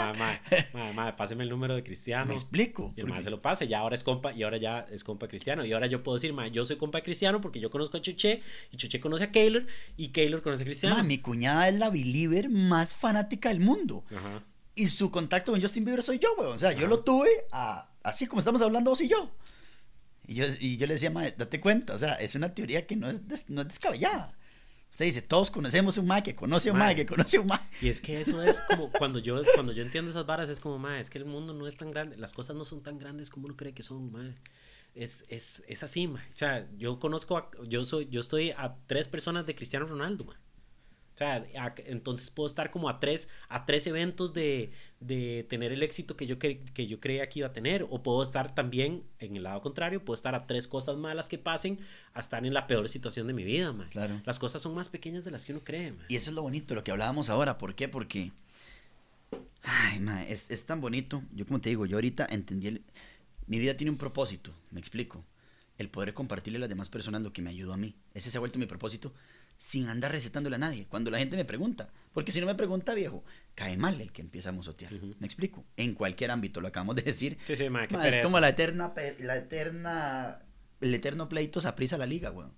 mae, mae, páseme el número de Cristiano. Me explico. Y el se lo pase, ya ahora es compa, y ahora ya es compa Cristiano. Y ahora yo puedo decir, mae, yo soy compa Cristiano porque yo conozco a Chuché, y Chuché conoce a Keylor, y Keylor conoce a Cristiano. mi cuñada es la believer más fanática del mundo. Ajá. Y su contacto con Justin Bieber soy yo, weón. O sea, yo lo tuve así como estamos hablando vos y yo. Y yo, y yo le decía, mae, date cuenta, o sea, es una teoría que no es, no es descabellada. Usted dice, todos conocemos un mae que conoce un mae que conoce un mae. Y es que eso es como cuando yo, cuando yo entiendo esas varas, es como, mae, es que el mundo no es tan grande, las cosas no son tan grandes como uno cree que son, mae. Es, es, es así, mae. O sea, yo conozco, yo soy, yo estoy a tres personas de Cristiano Ronaldo, mae. O sea, entonces puedo estar como a tres, a tres eventos de, de tener el éxito que yo, que yo creía que iba a tener. O puedo estar también, en el lado contrario, puedo estar a tres cosas malas que pasen a estar en la peor situación de mi vida, man. Claro. Las cosas son más pequeñas de las que uno cree, man. Y eso es lo bonito, lo que hablábamos ahora. ¿Por qué? Porque... Ay, man, es, es tan bonito. Yo como te digo, yo ahorita entendí... El... Mi vida tiene un propósito, me explico. El poder compartirle a las demás personas lo que me ayudó a mí. Ese se ha vuelto mi propósito sin andar recetándole a nadie. Cuando la gente me pregunta, porque si no me pregunta, viejo, cae mal el que empieza a mozotear. ¿Me explico? En cualquier ámbito, lo acabamos de decir. Sí, sí, es como la eterna, la eterna, el eterno pleito se aprisa la liga, weón.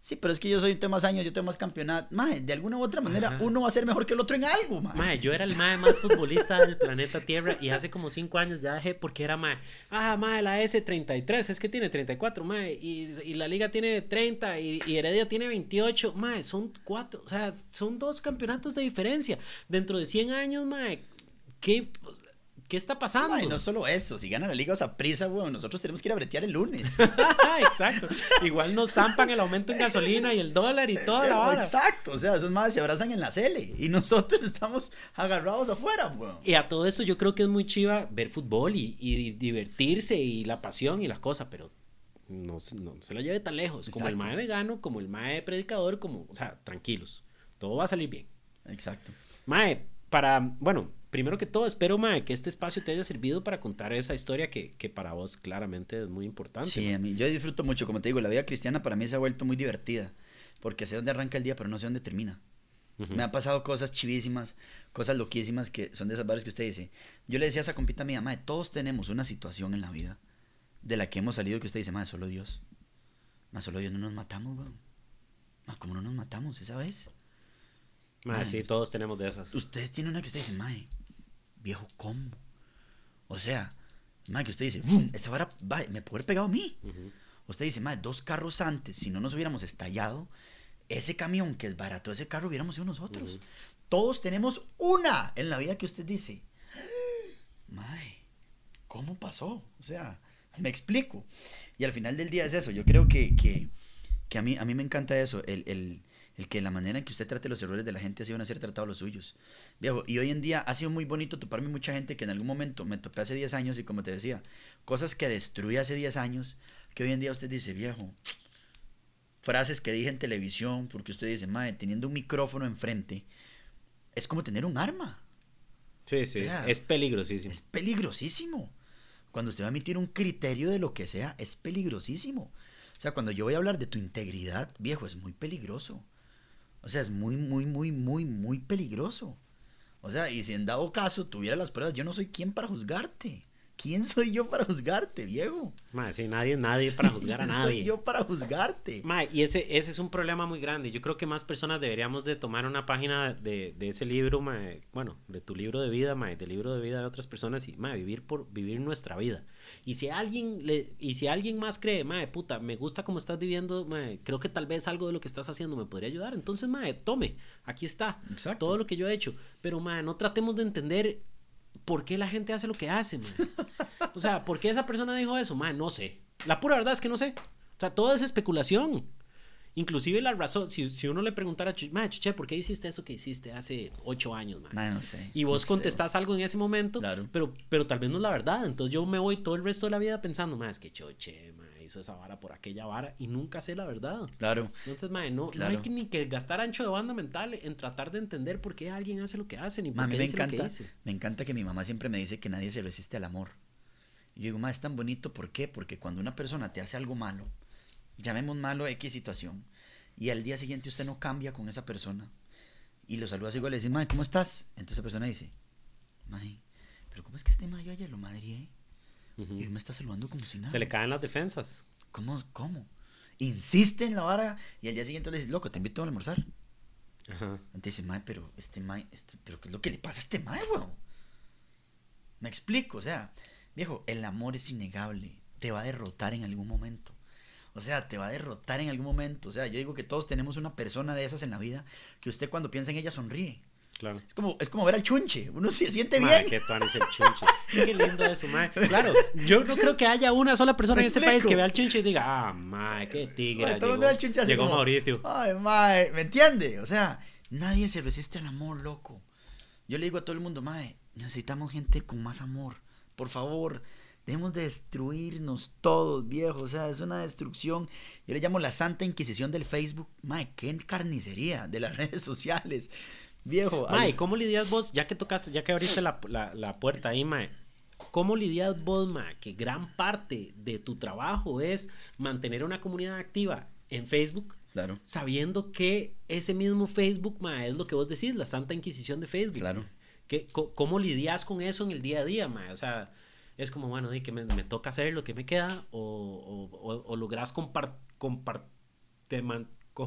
Sí, pero es que yo soy tengo más años, yo tengo más campeonato. Mae, de alguna u otra manera uno va a ser mejor que el otro en algo, mae. mae yo era el mae más futbolista del planeta Tierra y hace como cinco años ya dejé porque era mae. Ah, mae, la S33, es que tiene 34, mae. Y, y la liga tiene 30 y, y, Heredia tiene 28. Mae, son cuatro, o sea, son dos campeonatos de diferencia. Dentro de 100 años, mae, ¿qué? ¿Qué está pasando? y no solo eso, si gana la liga a prisa, bueno, nosotros tenemos que ir a bretear el lunes. Exacto. Igual nos zampan el aumento en gasolina y el dólar y toda la hora. Exacto, o sea, esos madres se abrazan en la cele y nosotros estamos agarrados afuera, weón. Y a todo esto yo creo que es muy chiva ver fútbol y, divertirse y la pasión y las cosas, pero no, no, se lo lleve tan lejos. Como el mae vegano, como el mae predicador, como, o sea, tranquilos. Todo va a salir bien. Exacto. Mae, para, bueno, primero que todo, espero, Mae, que este espacio te haya servido para contar esa historia que, que para vos claramente es muy importante. Sí, a mí, yo disfruto mucho, como te digo, la vida cristiana para mí se ha vuelto muy divertida, porque sé dónde arranca el día, pero no sé dónde termina. Me han pasado cosas chivísimas, cosas loquísimas que son de esas barras que usted dice. Yo le decía a esa compita mía, Mae, todos tenemos una situación en la vida de la que hemos salido que usted dice, Mae, solo Dios. Mae, solo Dios no nos matamos, weón. Mae, ¿cómo no nos matamos esa vez? Mae, sí, todos tenemos de esas. Usted tiene una que usted dice, Mae, viejo, ¿cómo? O sea, madre, que usted dice, ¡Bum! esa vara me puede haber pegado a mí. Usted dice, madre, dos carros antes, si no nos hubiéramos estallado, ese camión que es barato, ese carro hubiéramos sido nosotros. Todos tenemos una en la vida que usted dice, madre, ¿cómo pasó? O sea, Me explico. Y al final del día es eso. Yo creo que, que, que a, mí, a mí me encanta eso. El, el, el, que la manera en que usted trate los errores de la gente así van a ser tratados los suyos. Viejo, y hoy en día ha sido muy bonito toparme mucha gente que en algún momento me topé hace 10 años y como te decía, cosas que destruí hace 10 años, que hoy en día usted dice, viejo, frases que dije en televisión, porque usted dice, madre, teniendo un micrófono enfrente, es como tener un arma. Sí, sí, es peligrosísimo. Es peligrosísimo. Cuando usted va a emitir un criterio de lo que sea, es peligrosísimo. O sea, cuando yo voy a hablar de tu integridad, viejo, es muy peligroso. O sea, es muy, muy, muy, muy, muy peligroso. O sea, y si en dado caso tuviera las pruebas, yo no soy quien para juzgarte. ¿Quién soy yo para juzgarte, viejo? Ma, sí, nadie, nadie para juzgar a nadie. soy yo para juzgarte? Ma, y ese, ese es un problema muy grande. Yo creo que más personas deberíamos de tomar una página de, de ese libro, ma, bueno, de tu libro de vida, ma, del libro de vida de otras personas y ma, vivir por vivir nuestra vida. Y si alguien le, y si alguien más cree, ma, puta, me gusta cómo estás viviendo, ma, creo que tal vez algo de lo que estás haciendo me podría ayudar. Entonces, ma, tome, aquí está Exacto. todo lo que yo he hecho. Pero, ma, no tratemos de entender por qué la gente hace lo que hace, man. O sea, ¿por qué esa persona dijo eso? Man, no sé. La pura verdad es que no sé. O sea, todo es especulación. Inclusive la razón, si, si uno le preguntara, man, chuche, ¿por qué hiciste eso que hiciste hace ocho años, man? no sé. Y vos contestás algo en ese momento, claro. pero, pero tal vez no es la verdad. Entonces yo me voy todo el resto de la vida pensando, man, es que choche, man, hizo esa vara por aquella vara y nunca sé la verdad. Claro. Entonces, man, no, no hay que ni que gastar ancho de banda mental en tratar de entender por qué alguien hace lo que hace, ni por qué me dice encanta, lo que dice. Me encanta que mi mamá siempre me dice que nadie se resiste al amor. Y yo digo, ma, es tan bonito, ¿por qué? Porque cuando una persona te hace algo malo, llamemos malo X situación, y al día siguiente usted no cambia con esa persona, y lo saludas igual y le dice, ma, ¿cómo estás? Entonces esa persona dice, ma, pero ¿cómo es que este ma yo ayer lo madrié? Y me está saludando como si nada. Se le caen las defensas. ¿Cómo? ¿Cómo? Insiste en la vara y al día siguiente le dice, loco, te invito a almorzar. Ajá. Entonces dice, mae, pero este mae, este, pero ¿qué es lo que le pasa a este mae, weón? Me explico, o sea, Viejo, el amor es innegable. Te va a derrotar en algún momento. O sea, te va a derrotar en algún momento. O sea, yo digo que todos tenemos una persona de esas en la vida que usted cuando piensa en ella sonríe. Claro. Es como, es como ver al chunche. Uno se siente bien. Qué es el chunche. Qué lindo eso, mae. Claro, yo no creo que haya una sola persona en este país que vea al chunche y diga, ah, mae, qué tigre. Llegó, llegó Mauricio. Ay, mae, ¿me entiende? O sea, nadie se resiste al amor, loco. Yo le digo a todo el mundo, mae, necesitamos gente con más amor por favor, debemos de destruirnos todos, viejo. O sea, es una destrucción. Yo le llamo la santa inquisición del Facebook. Mae, qué carnicería de las redes sociales. Viejo. Mae, ¿cómo lidias vos? Ya que tocaste, ya que abriste la, puerta ahí, Mae. ¿Cómo lidias vos, Mae? Que gran parte de tu trabajo es mantener una comunidad activa en Facebook. Claro. Sabiendo que ese mismo Facebook, Mae, es lo que vos decís, la santa inquisición de Facebook. Claro. ¿Cómo lidias con eso en el día a día, ma? O sea, es como, bueno, que me, toca hacer lo que me queda o, o, o, logras compartir,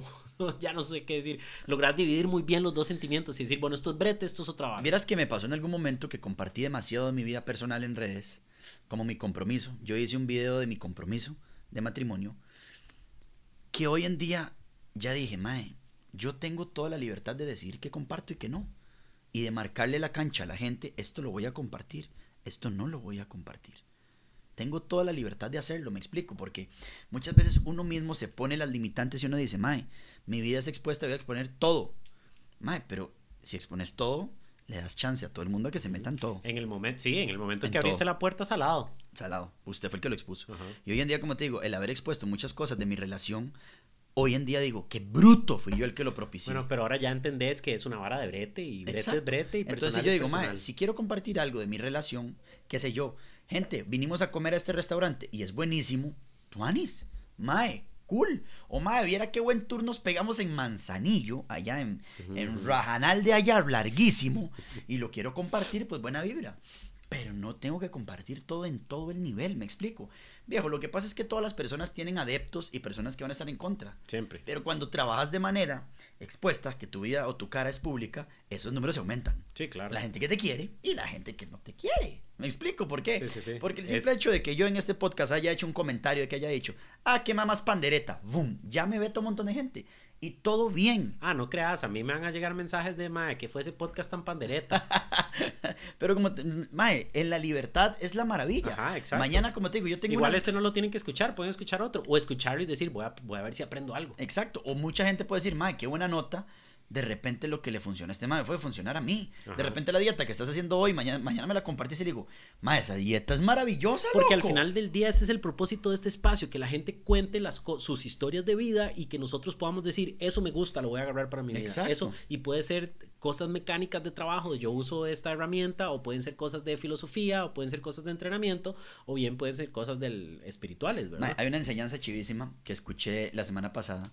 ya no sé qué decir, logras dividir muy bien los dos sentimientos y decir, bueno, esto es brete, esto es otra trabajo. Vieras que me pasó en algún momento que compartí demasiado de mi vida personal en redes, como mi compromiso. Yo hice un video de mi compromiso de matrimonio, que hoy en día ya dije, mae, yo tengo toda la libertad de decir que comparto y que no y de marcarle la cancha a la gente, esto lo voy a compartir, esto no lo voy a compartir. Tengo toda la libertad de hacerlo, me explico, porque muchas veces uno mismo se pone las limitantes y uno dice, Mae, mi vida es expuesta, voy a exponer todo. Mae, pero si expones todo, le das chance a todo el mundo a que se metan todo. En el momento, sí, en el momento en, que abriste la puerta, salado. Salado. Usted fue el que lo expuso. Y hoy en día, como te digo, el haber expuesto muchas cosas de mi relación hoy en día digo, qué bruto fui yo el que lo propicié. Bueno, pero ahora ya entendés que es una vara de brete y brete es brete y Entonces yo digo, mae, si quiero compartir algo de mi relación, qué sé yo, gente, vinimos a comer a este restaurante y es buenísimo, tuanis, mae, cool. O mae, viera qué buen tour nos pegamos en Manzanillo, allá en, en Rajanal de allá, larguísimo, y lo quiero compartir, pues buena vibra. Pero no tengo que compartir todo en todo el nivel, me explico. Viejo, lo que pasa es que todas las personas tienen adeptos y personas que van a estar en contra. Siempre. Pero cuando trabajas de manera expuesta, que tu vida o tu cara es pública, esos números se aumentan. Sí, claro. La gente que te quiere y la gente que no te quiere. ¿Me explico por qué? Sí, sí, sí. Porque el simple hecho de que yo en este podcast haya hecho un comentario de que haya dicho, ah, qué mamás pandereta, boom, ya me ve todo un montón de gente y todo bien. Ah, no creas, a mí me van a llegar mensajes de, mae, que fue ese podcast tan pandereta. Pero como, mae, en la libertad es la maravilla. Ajá, exacto. Mañana, como te digo, yo tengo Igual este no lo tienen que escuchar, pueden escuchar otro. O escucharlo y decir, voy a, voy a ver si aprendo algo. Exacto. O mucha gente puede decir, madre, qué buena nota de repente lo que le funciona a este madre puede funcionar a mí. De repente la dieta que estás haciendo hoy, mañana, mañana me la compartes y digo, madre, esa dieta es maravillosa. Porque al final del día ese es el propósito de este espacio, que la gente cuente las sus historias de vida y que nosotros podamos decir, eso me gusta, lo voy a agarrar para mi vida. Eso, y puede ser cosas mecánicas de trabajo, yo uso esta herramienta, o pueden ser cosas de filosofía, o pueden ser cosas de entrenamiento, o bien pueden ser cosas del espirituales, ¿verdad? hay una enseñanza chivísima que escuché la semana pasada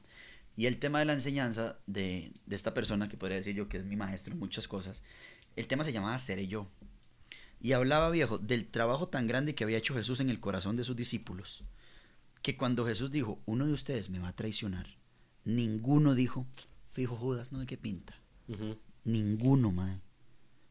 y el tema de la enseñanza de, esta persona, que podría decir yo que es mi maestro en muchas cosas, el tema se llamaba Seré yo. Y hablaba, viejo, del trabajo tan grande que había hecho Jesús en el corazón de sus discípulos, que cuando Jesús dijo, uno de ustedes me va a traicionar, ninguno dijo, fijo Judas, no de qué pinta. Ninguno, mae.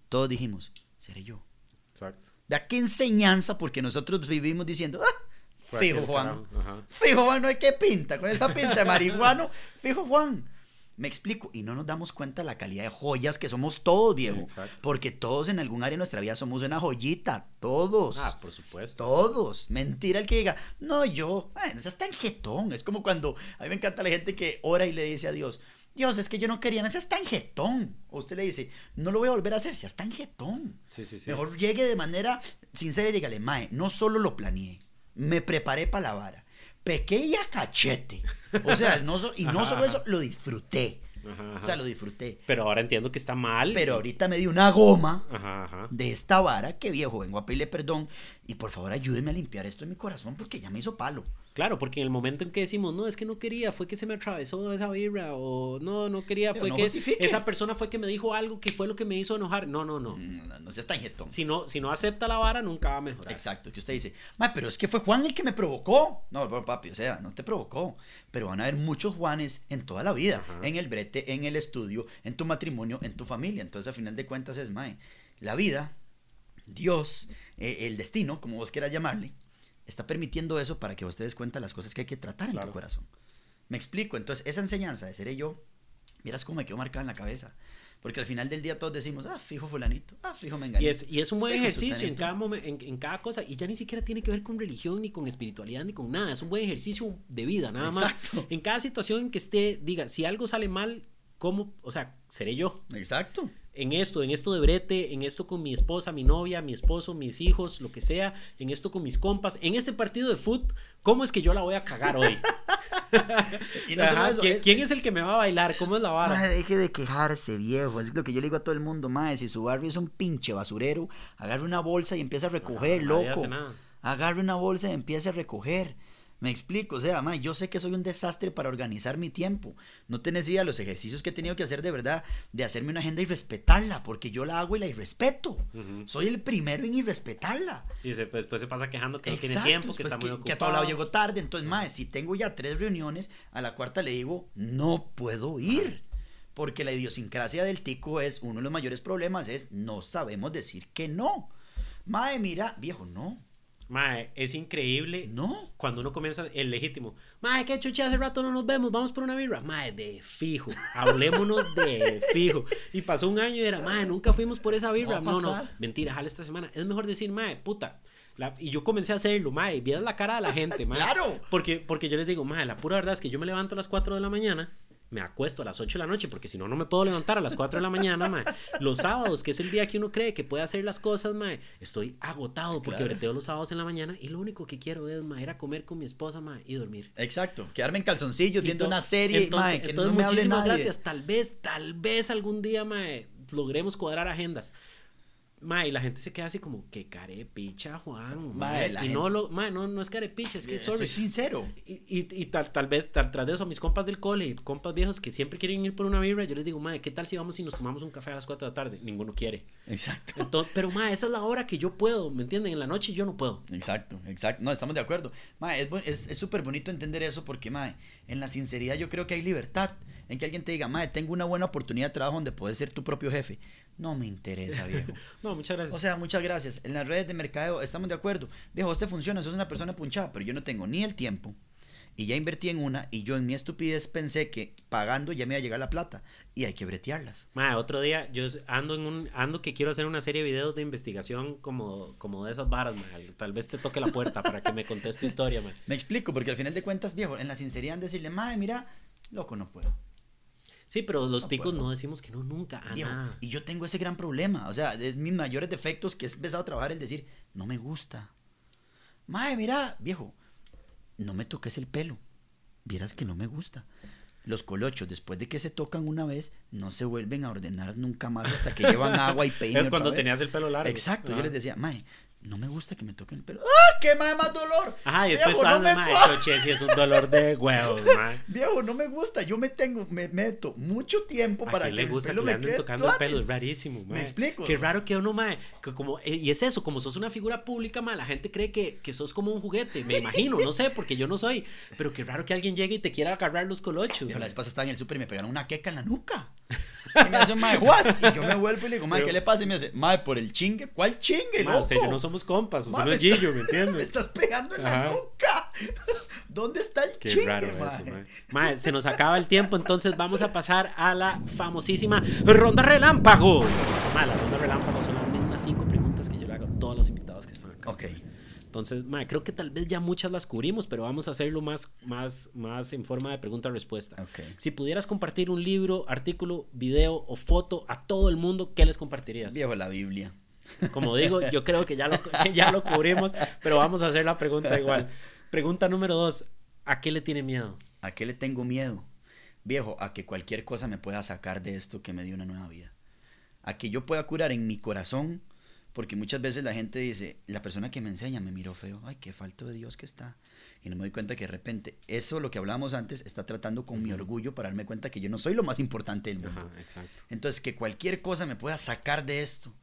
Todos dijimos, seré yo. Exacto. ¿De qué enseñanza? Porque nosotros vivimos diciendo, ah, Fijo Juan. Fijo Juan, no hay que pinta. Con esa pinta de marihuano, fijo Juan. Me explico. Y no nos damos cuenta la calidad de joyas que somos todos, Diego. porque todos en algún área de nuestra vida somos una joyita. Todos. Ah, por supuesto. Todos. Mentira el que diga, no, yo, no seas tan jetón. Es como cuando a mí me encanta la gente que ora y le dice a Dios, Dios, es que yo no quería, no seas tan jetón. O usted le dice, no lo voy a volver a hacer, seas tan jetón. Sí, sí, sí. Mejor llegue de manera sincera y dígale, Mae, no solo lo planeé, me preparé para la vara. Pequeña cachete. O sea, no y no solo eso, lo disfruté. O sea, lo disfruté. Pero ahora entiendo que está mal. Pero ahorita me dio una goma de esta vara que viejo, vengo a pedirle perdón y por favor ayúdeme a limpiar esto en mi corazón porque ya me hizo palo. Claro, porque en el momento en que decimos, no, es que no quería, fue que se me atravesó esa vibra, o no, no quería, fue que esa persona fue que me dijo algo que fue lo que me hizo enojar. No, no, no. Mm, no, no seas tan jetón. Si no, si no acepta la vara, nunca va a mejorar. Exacto, que usted dice, pero es que fue Juan el que me provocó. No, papi, o sea, no te provocó. Pero van a haber muchos Juanes en toda la vida, en el brete, en el estudio, en tu matrimonio, en tu familia. Entonces, a final de cuentas, es, mae, la vida, Dios, eh, el destino, como vos quieras llamarle, está permitiendo eso para que ustedes cuenten las cosas que hay que tratar en tu corazón. Me explico, entonces esa enseñanza de seré yo, miras cómo me quedó marcada en la cabeza. Porque al final del día todos decimos, ah, fijo fulanito, ah, fijo me Y es, y es un buen ejercicio en cada, en, en, cada cosa. Y ya ni siquiera tiene que ver con religión, ni con espiritualidad, ni con nada. Es un buen ejercicio de vida, nada Exacto. más. En cada situación en que esté, diga, si algo sale mal, ¿cómo? O sea, seré yo. Exacto en esto, en esto de brete, en esto con mi esposa, mi novia, mi esposo, mis hijos, lo que sea, en esto con mis compas, en este partido de fútbol, ¿cómo es que yo la voy a cagar hoy? ¿quién, es... el que me va a bailar? ¿Cómo es la vara? deje de quejarse, viejo. Es lo que yo le digo a todo el mundo, madre, si su barrio es un pinche basurero, agarre una bolsa y empieza a recoger, loco. Agarre una bolsa y empiece a recoger. Me explico, o sea, yo sé que soy un desastre para organizar mi tiempo. No tenés idea los ejercicios que he tenido que hacer de verdad, de hacerme una agenda y respetarla, porque yo la hago y la irrespeto. Soy el primero en irrespetarla. Y después se pasa quejando que no tiene tiempo, que está muy ocupado. Que a todo lado llego tarde. Entonces, madre, si tengo ya tres reuniones, a la cuarta le digo, no puedo ir. Porque la idiosincrasia del tico es, uno de los mayores problemas es, no sabemos decir que no. Madre, mira, viejo, no Mae, es increíble. No. Cuando uno comienza el legítimo. Mae, qué chucha, hace rato no nos vemos, vamos por una birra. Mae, de fijo. Hablémonos de fijo. Y pasó un año y era, mae, nunca fuimos por esa birra. No, no, mentira, jale esta semana. Es mejor decir, mae, puta. y yo comencé a hacerlo, mae, vieras la cara de la gente, mae. claro. Porque, porque yo les digo, mae, la pura verdad es que yo me levanto a las 4 de la mañana me acuesto a las 8 de la noche porque si no, no me puedo levantar a las 4 de la mañana, mae. Los sábados, que es el día que uno cree que puede hacer las cosas, mae, estoy agotado porque breteo los sábados en la mañana y lo único que quiero es, mae, ir a comer con mi esposa, mae, y dormir. Exacto, quedarme en calzoncillos viendo una serie, entonces, que no me muchísimas gracias. Tal vez, tal vez algún día, mae, logremos cuadrar agendas. Ma, y la gente se queda así como, que carepicha, Juan. Ma, y no, lo, ma, no, no es carepicha, es que sorry. Soy sincero. Y, y, tal, tal vez, tal, tras de eso, mis compas del cole y compas viejos que siempre quieren ir por una vibra, yo les digo, ma, ¿qué tal si vamos y nos tomamos un café a las 4 de la tarde? Ninguno quiere. Exacto. Entonces, pero, ma, esa es la hora que yo puedo, ¿me entienden? En la noche yo no puedo. Exacto, exacto. No, estamos de acuerdo. Ma, es súper es, bonito entender eso porque, ma, en la sinceridad yo creo que hay libertad. En que alguien te diga, ma, tengo una buena oportunidad de trabajo donde puedes ser tu propio jefe. No me interesa, viejo. no, muchas gracias. O sea, muchas gracias. En las redes de mercadeo estamos de acuerdo. Viejo, usted funciona, sos una persona punchada, pero yo no tengo ni el tiempo y ya invertí en una y yo en mi estupidez pensé que pagando ya me iba a llegar la plata y hay que bretearlas. Ma, otro día yo ando en un ando que quiero hacer una serie de videos de investigación como, como de esas varas, ma. Tal vez te toque la puerta para que me contes tu historia, ma. Me explico, porque al final de cuentas, viejo, en la sinceridad en decirle, madre, mira, loco, no puedo. Sí, pero los ticos no decimos que no nunca a nada. Y yo tengo ese gran problema. O sea, es mis mayores defectos que he empezado a trabajar el decir, no me gusta. Madre, mira, viejo, no me toques el pelo. Vieras que no me gusta. Los colochos, después de que se tocan una vez, no se vuelven a ordenar nunca más hasta que llevan agua y peine. Es cuando tenías el pelo largo. Exacto, yo les decía, mae, no me gusta que me toquen el pelo. ¡Ah! ¡Qué mae más dolor! Ajá, y después está no mae, coche, si es un dolor de huevos, mae. Viejo, no me gusta. Yo me tengo, me meto mucho tiempo para que le gusta el pelo que me quede tocando el pelo, es rarísimo, mae. Me explico. Qué raro que uno, mae, que como, eh, y es eso, como sos una figura pública, mae, la gente cree que, que sos como un juguete. Me imagino, no sé, porque yo no soy. Pero qué raro que alguien llegue y te quiera agarrar los colochos. Viejo, la vez pasada estaba en el súper y me pegaron una queca en la nuca. Y me hace un mae, guas. Y yo me vuelvo y le digo, mae, ¿qué le pasa? Y me dice, mae, por el chingue. ¿Cuál chingue, loco? O sea, yo no somos compas, o solo es Gillo, ¿me entiendes? Me estás pegando en la nuca. ¿Dónde está el Qué chingue, raro eso, mae. Mae, se nos acaba el tiempo, entonces vamos a pasar a la famosísima ronda relámpago. Mae, la ronda relámpago son las mismas cinco preguntas que yo le hago a todos los invitados que están acá. Ok. Entonces, mae, creo que tal vez ya muchas las cubrimos, pero vamos a hacerlo más, más, más en forma de pregunta-respuesta. Ok. Si pudieras compartir un libro, artículo, video o foto a todo el mundo, ¿qué les compartirías? Viejo, la Biblia. Como digo, yo creo que ya lo, ya lo cubrimos, pero vamos a hacer la pregunta igual. Pregunta número dos, ¿a qué le tiene miedo? ¿A qué le tengo miedo? Viejo, a que cualquier cosa me pueda sacar de esto que me dio una nueva vida. A que yo pueda curar en mi corazón, porque muchas veces la gente dice, la persona que me enseña me miró feo, ay, qué falto de Dios que está. Y no me doy cuenta que de repente, eso lo que hablábamos antes, está tratando con mi orgullo para darme cuenta que yo no soy lo más importante del mundo. Ajá, exacto. Entonces, que cualquier cosa me pueda sacar de esto.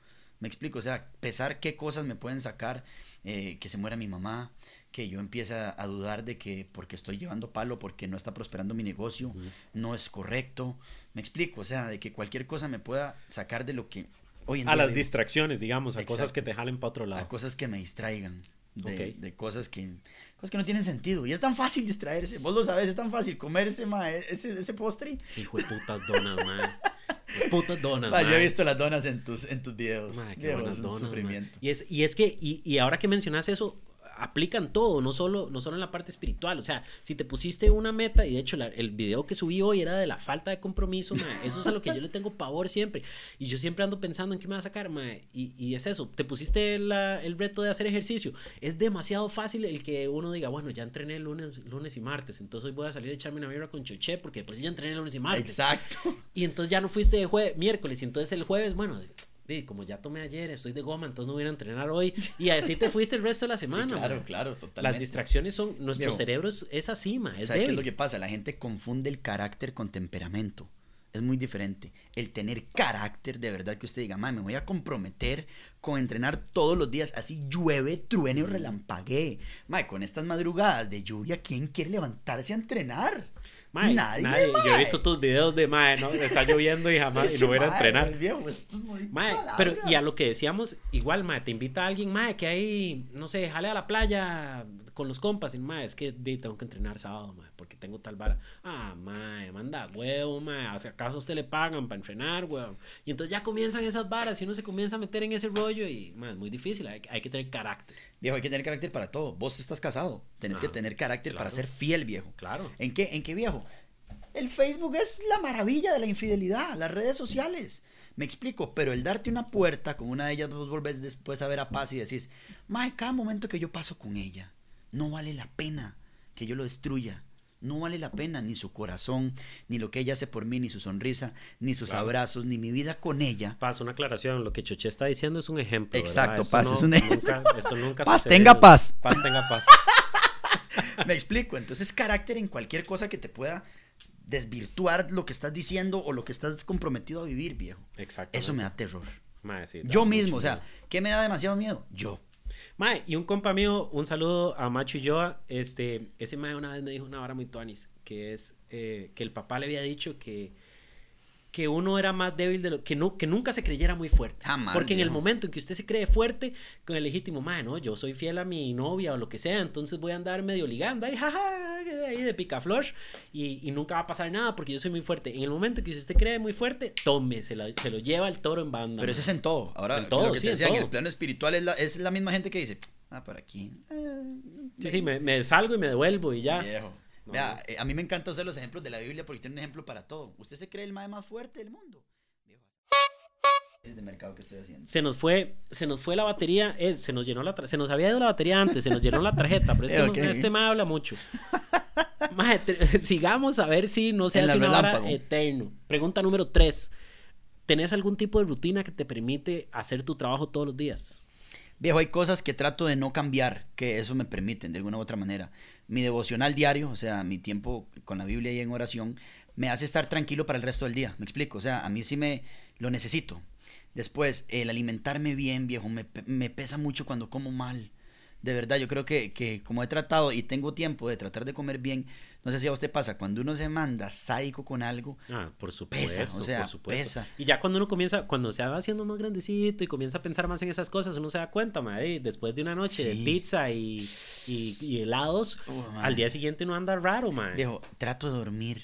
Me explico, o sea, pesar qué cosas me pueden sacar, eh, que se muera mi mamá, que yo empiece a, a, dudar de que porque estoy llevando palo, porque no está prosperando mi negocio, no es correcto. Me explico, o sea, de que cualquier cosa me pueda sacar de lo que hoy en A día las distracciones, digamos, a cosas que te jalen para otro a lado. cosas que me distraigan. De, de cosas que cosas que no tienen sentido. Y es tan fácil distraerse. Vos lo sabes, es tan fácil comer ese, ma- ese, ese postre. Hijo de putas donas, man. Putas donas, Ma, yo he visto las donas en tus, en tus videos. Mae, qué buenas donas, mae. sufrimiento. Y es, y es que, y, y ahora que mencionas eso, aplican todo, no solo, no solo en la parte espiritual. O sea, si te pusiste una meta, y de hecho la- el video que subí hoy era de la falta de compromiso, eso es a lo que yo le tengo pavor siempre. Y yo siempre ando pensando en qué me va a sacar, y, y es eso, te pusiste la- el reto de hacer ejercicio. Es demasiado fácil el que uno diga, bueno, ya entrené lunes, lunes y martes, entonces hoy voy a salir a echarme una vibra con Choché, porque después ya entrené lunes y martes. Exacto. Y entonces ya no fuiste de miércoles. Y entonces el jueves, bueno, como ya tomé ayer, estoy de goma, entonces no voy a entrenar hoy. Y así te fuiste el resto de la semana. Sí, claro, claro, totalmente. Las distracciones son. Nuestro cerebro es, es así, ma, es ¿Sabes qué es lo que pasa? La gente confunde el carácter con temperamento. Es muy diferente. El tener carácter, de verdad que usted diga, "Mae, me voy a comprometer con entrenar todos los días, así llueve, truene o relampaguee. Mae, con estas madrugadas de lluvia, ¿quién quiere levantarse a entrenar? Mae, Nadie, Yo he visto tus videos de, mae, no, está lloviendo y jamás, y no voy a entrenar. viejo, esto es muy Mae, palabras. pero y a lo que decíamos, igual, mae, te invita a alguien, mae, que hay, no sé, jale a la playa con los compas, y mae, es que di, tengo que entrenar sábado, mae, porque tengo tal vara. Ah, mae, manda huevo, mae, ¿hace acaso a usted le pagan para entrenar, huevo? Y entonces ya comienzan esas varas y uno se comienza a meter en ese rollo y, mae, es muy difícil, hay, hay que tener carácter. Viejo, hay que tener carácter para todo. Vos estás casado, tenés que tener carácter para ser fiel, viejo. Claro. ¿En qué, ¿En qué viejo? El Facebook es la maravilla de la infidelidad, las redes sociales. Me explico, pero el darte una puerta, con una de ellas vos volvés después a ver a paz y decís, mae, cada momento que yo paso con ella, no vale la pena que yo lo destruya. No vale la pena ni su corazón, ni lo que ella hace por mí, ni su sonrisa, ni sus Claro. abrazos, ni mi vida con ella. Paz, una aclaración, lo que Choché está diciendo es un ejemplo. Exacto. Esto paz, no- es un ejemplo. Nunca, esto nunca Paz, sucedió. tenga paz. Paz, tenga paz. Me explico, entonces carácter en cualquier cosa que te pueda desvirtuar lo que estás diciendo o lo que estás comprometido a vivir, viejo. Exacto. Eso me da terror. Mae, sí, da Yo mismo, o sea. ¿qué me da demasiado miedo? Yo. Mae, y un compa mío, un saludo a Macho Yoa, este, ese mae una vez me dijo una vara muy tuanis, que es eh, que el papá le había dicho que, que uno era más débil de lo que no que nunca se creyera muy fuerte. Jamás, Porque en el momento en que usted se cree fuerte con el legítimo, mae, no, yo soy fiel a mi novia o lo que sea, entonces voy a andar medio ligando ahí, jaja, ahí de picaflor y, y nunca va a pasar nada porque yo soy muy fuerte. En el momento en que usted cree muy fuerte, tome, se, la- se lo lleva el toro en banda. Pero eso es en todo. Ahora, En todo, lo que sí, te en decía, en el plano espiritual es la, es la misma gente que dice, ah, por aquí. eh, Sí, sí, me, me salgo y me devuelvo y ya. Viejo. No, Vea, no. eh, a mí me encanta usar los ejemplos de la Biblia porque tiene un ejemplo para todo. Usted se cree el mae más fuerte del mundo. De mercado que estoy haciendo. Se nos fue, se nos fue la batería, eh, se nos llenó la se nos había ido la batería antes, se nos llenó la tarjeta, pero es que Eh, no- este ma habla mucho. Maje, te- sigamos a ver si no se En la hace una hora relámpago. eterno. Pregunta número 3. ¿Tenés algún tipo de rutina que te permite hacer tu trabajo todos los días? Viejo, hay cosas que trato de no cambiar, que eso me permiten de alguna u otra manera. Mi devocional diario, o sea, mi tiempo con la Biblia y en oración, me hace estar tranquilo para el resto del día. ¿Me explico? O sea, a mí sí me lo necesito. Después, el alimentarme bien, viejo, me, me pesa mucho cuando como mal. De verdad, yo creo que, que como he tratado y tengo tiempo de tratar de comer bien, no sé si a usted pasa, cuando uno se manda sádico con algo, Ah, por supuesto, Pesa, o sea, por supuesto. pesa. Y ya cuando uno comienza, cuando se va haciendo más grandecito y comienza a pensar más en esas cosas, uno se da cuenta, madre, después de una noche de pizza y, y- y helados, Oh, al día siguiente uno anda raro, madre. viejo, trato de dormir.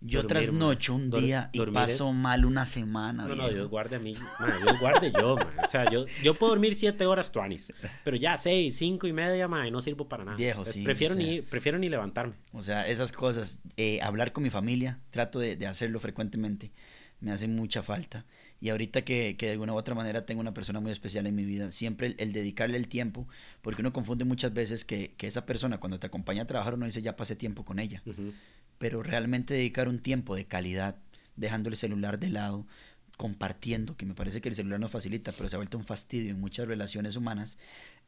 Yo Dormir, trasnocho un día y paso es- mal una semana. No, no. Dios guarde a mí. Man, Dios guarde yo, man. O sea, yo, yo puedo dormir siete horas tuanis, pero ya seis, cinco y media, man, no sirvo para nada. Viejo, Pues sí, Prefiero, o sea. ni, prefiero ni levantarme. O sea, esas cosas, eh, hablar con mi familia, trato de, de hacerlo frecuentemente, me hace mucha falta. Y ahorita que, que de alguna u otra manera tengo una persona muy especial en mi vida, siempre el, el dedicarle el tiempo, porque uno confunde muchas veces que, que esa persona cuando te acompaña a trabajar uno dice ya pasé tiempo con ella, Ujú. Pero realmente dedicar un tiempo de calidad, dejando el celular de lado, compartiendo, que me parece que el celular nos facilita, pero se ha vuelto un fastidio en muchas relaciones humanas,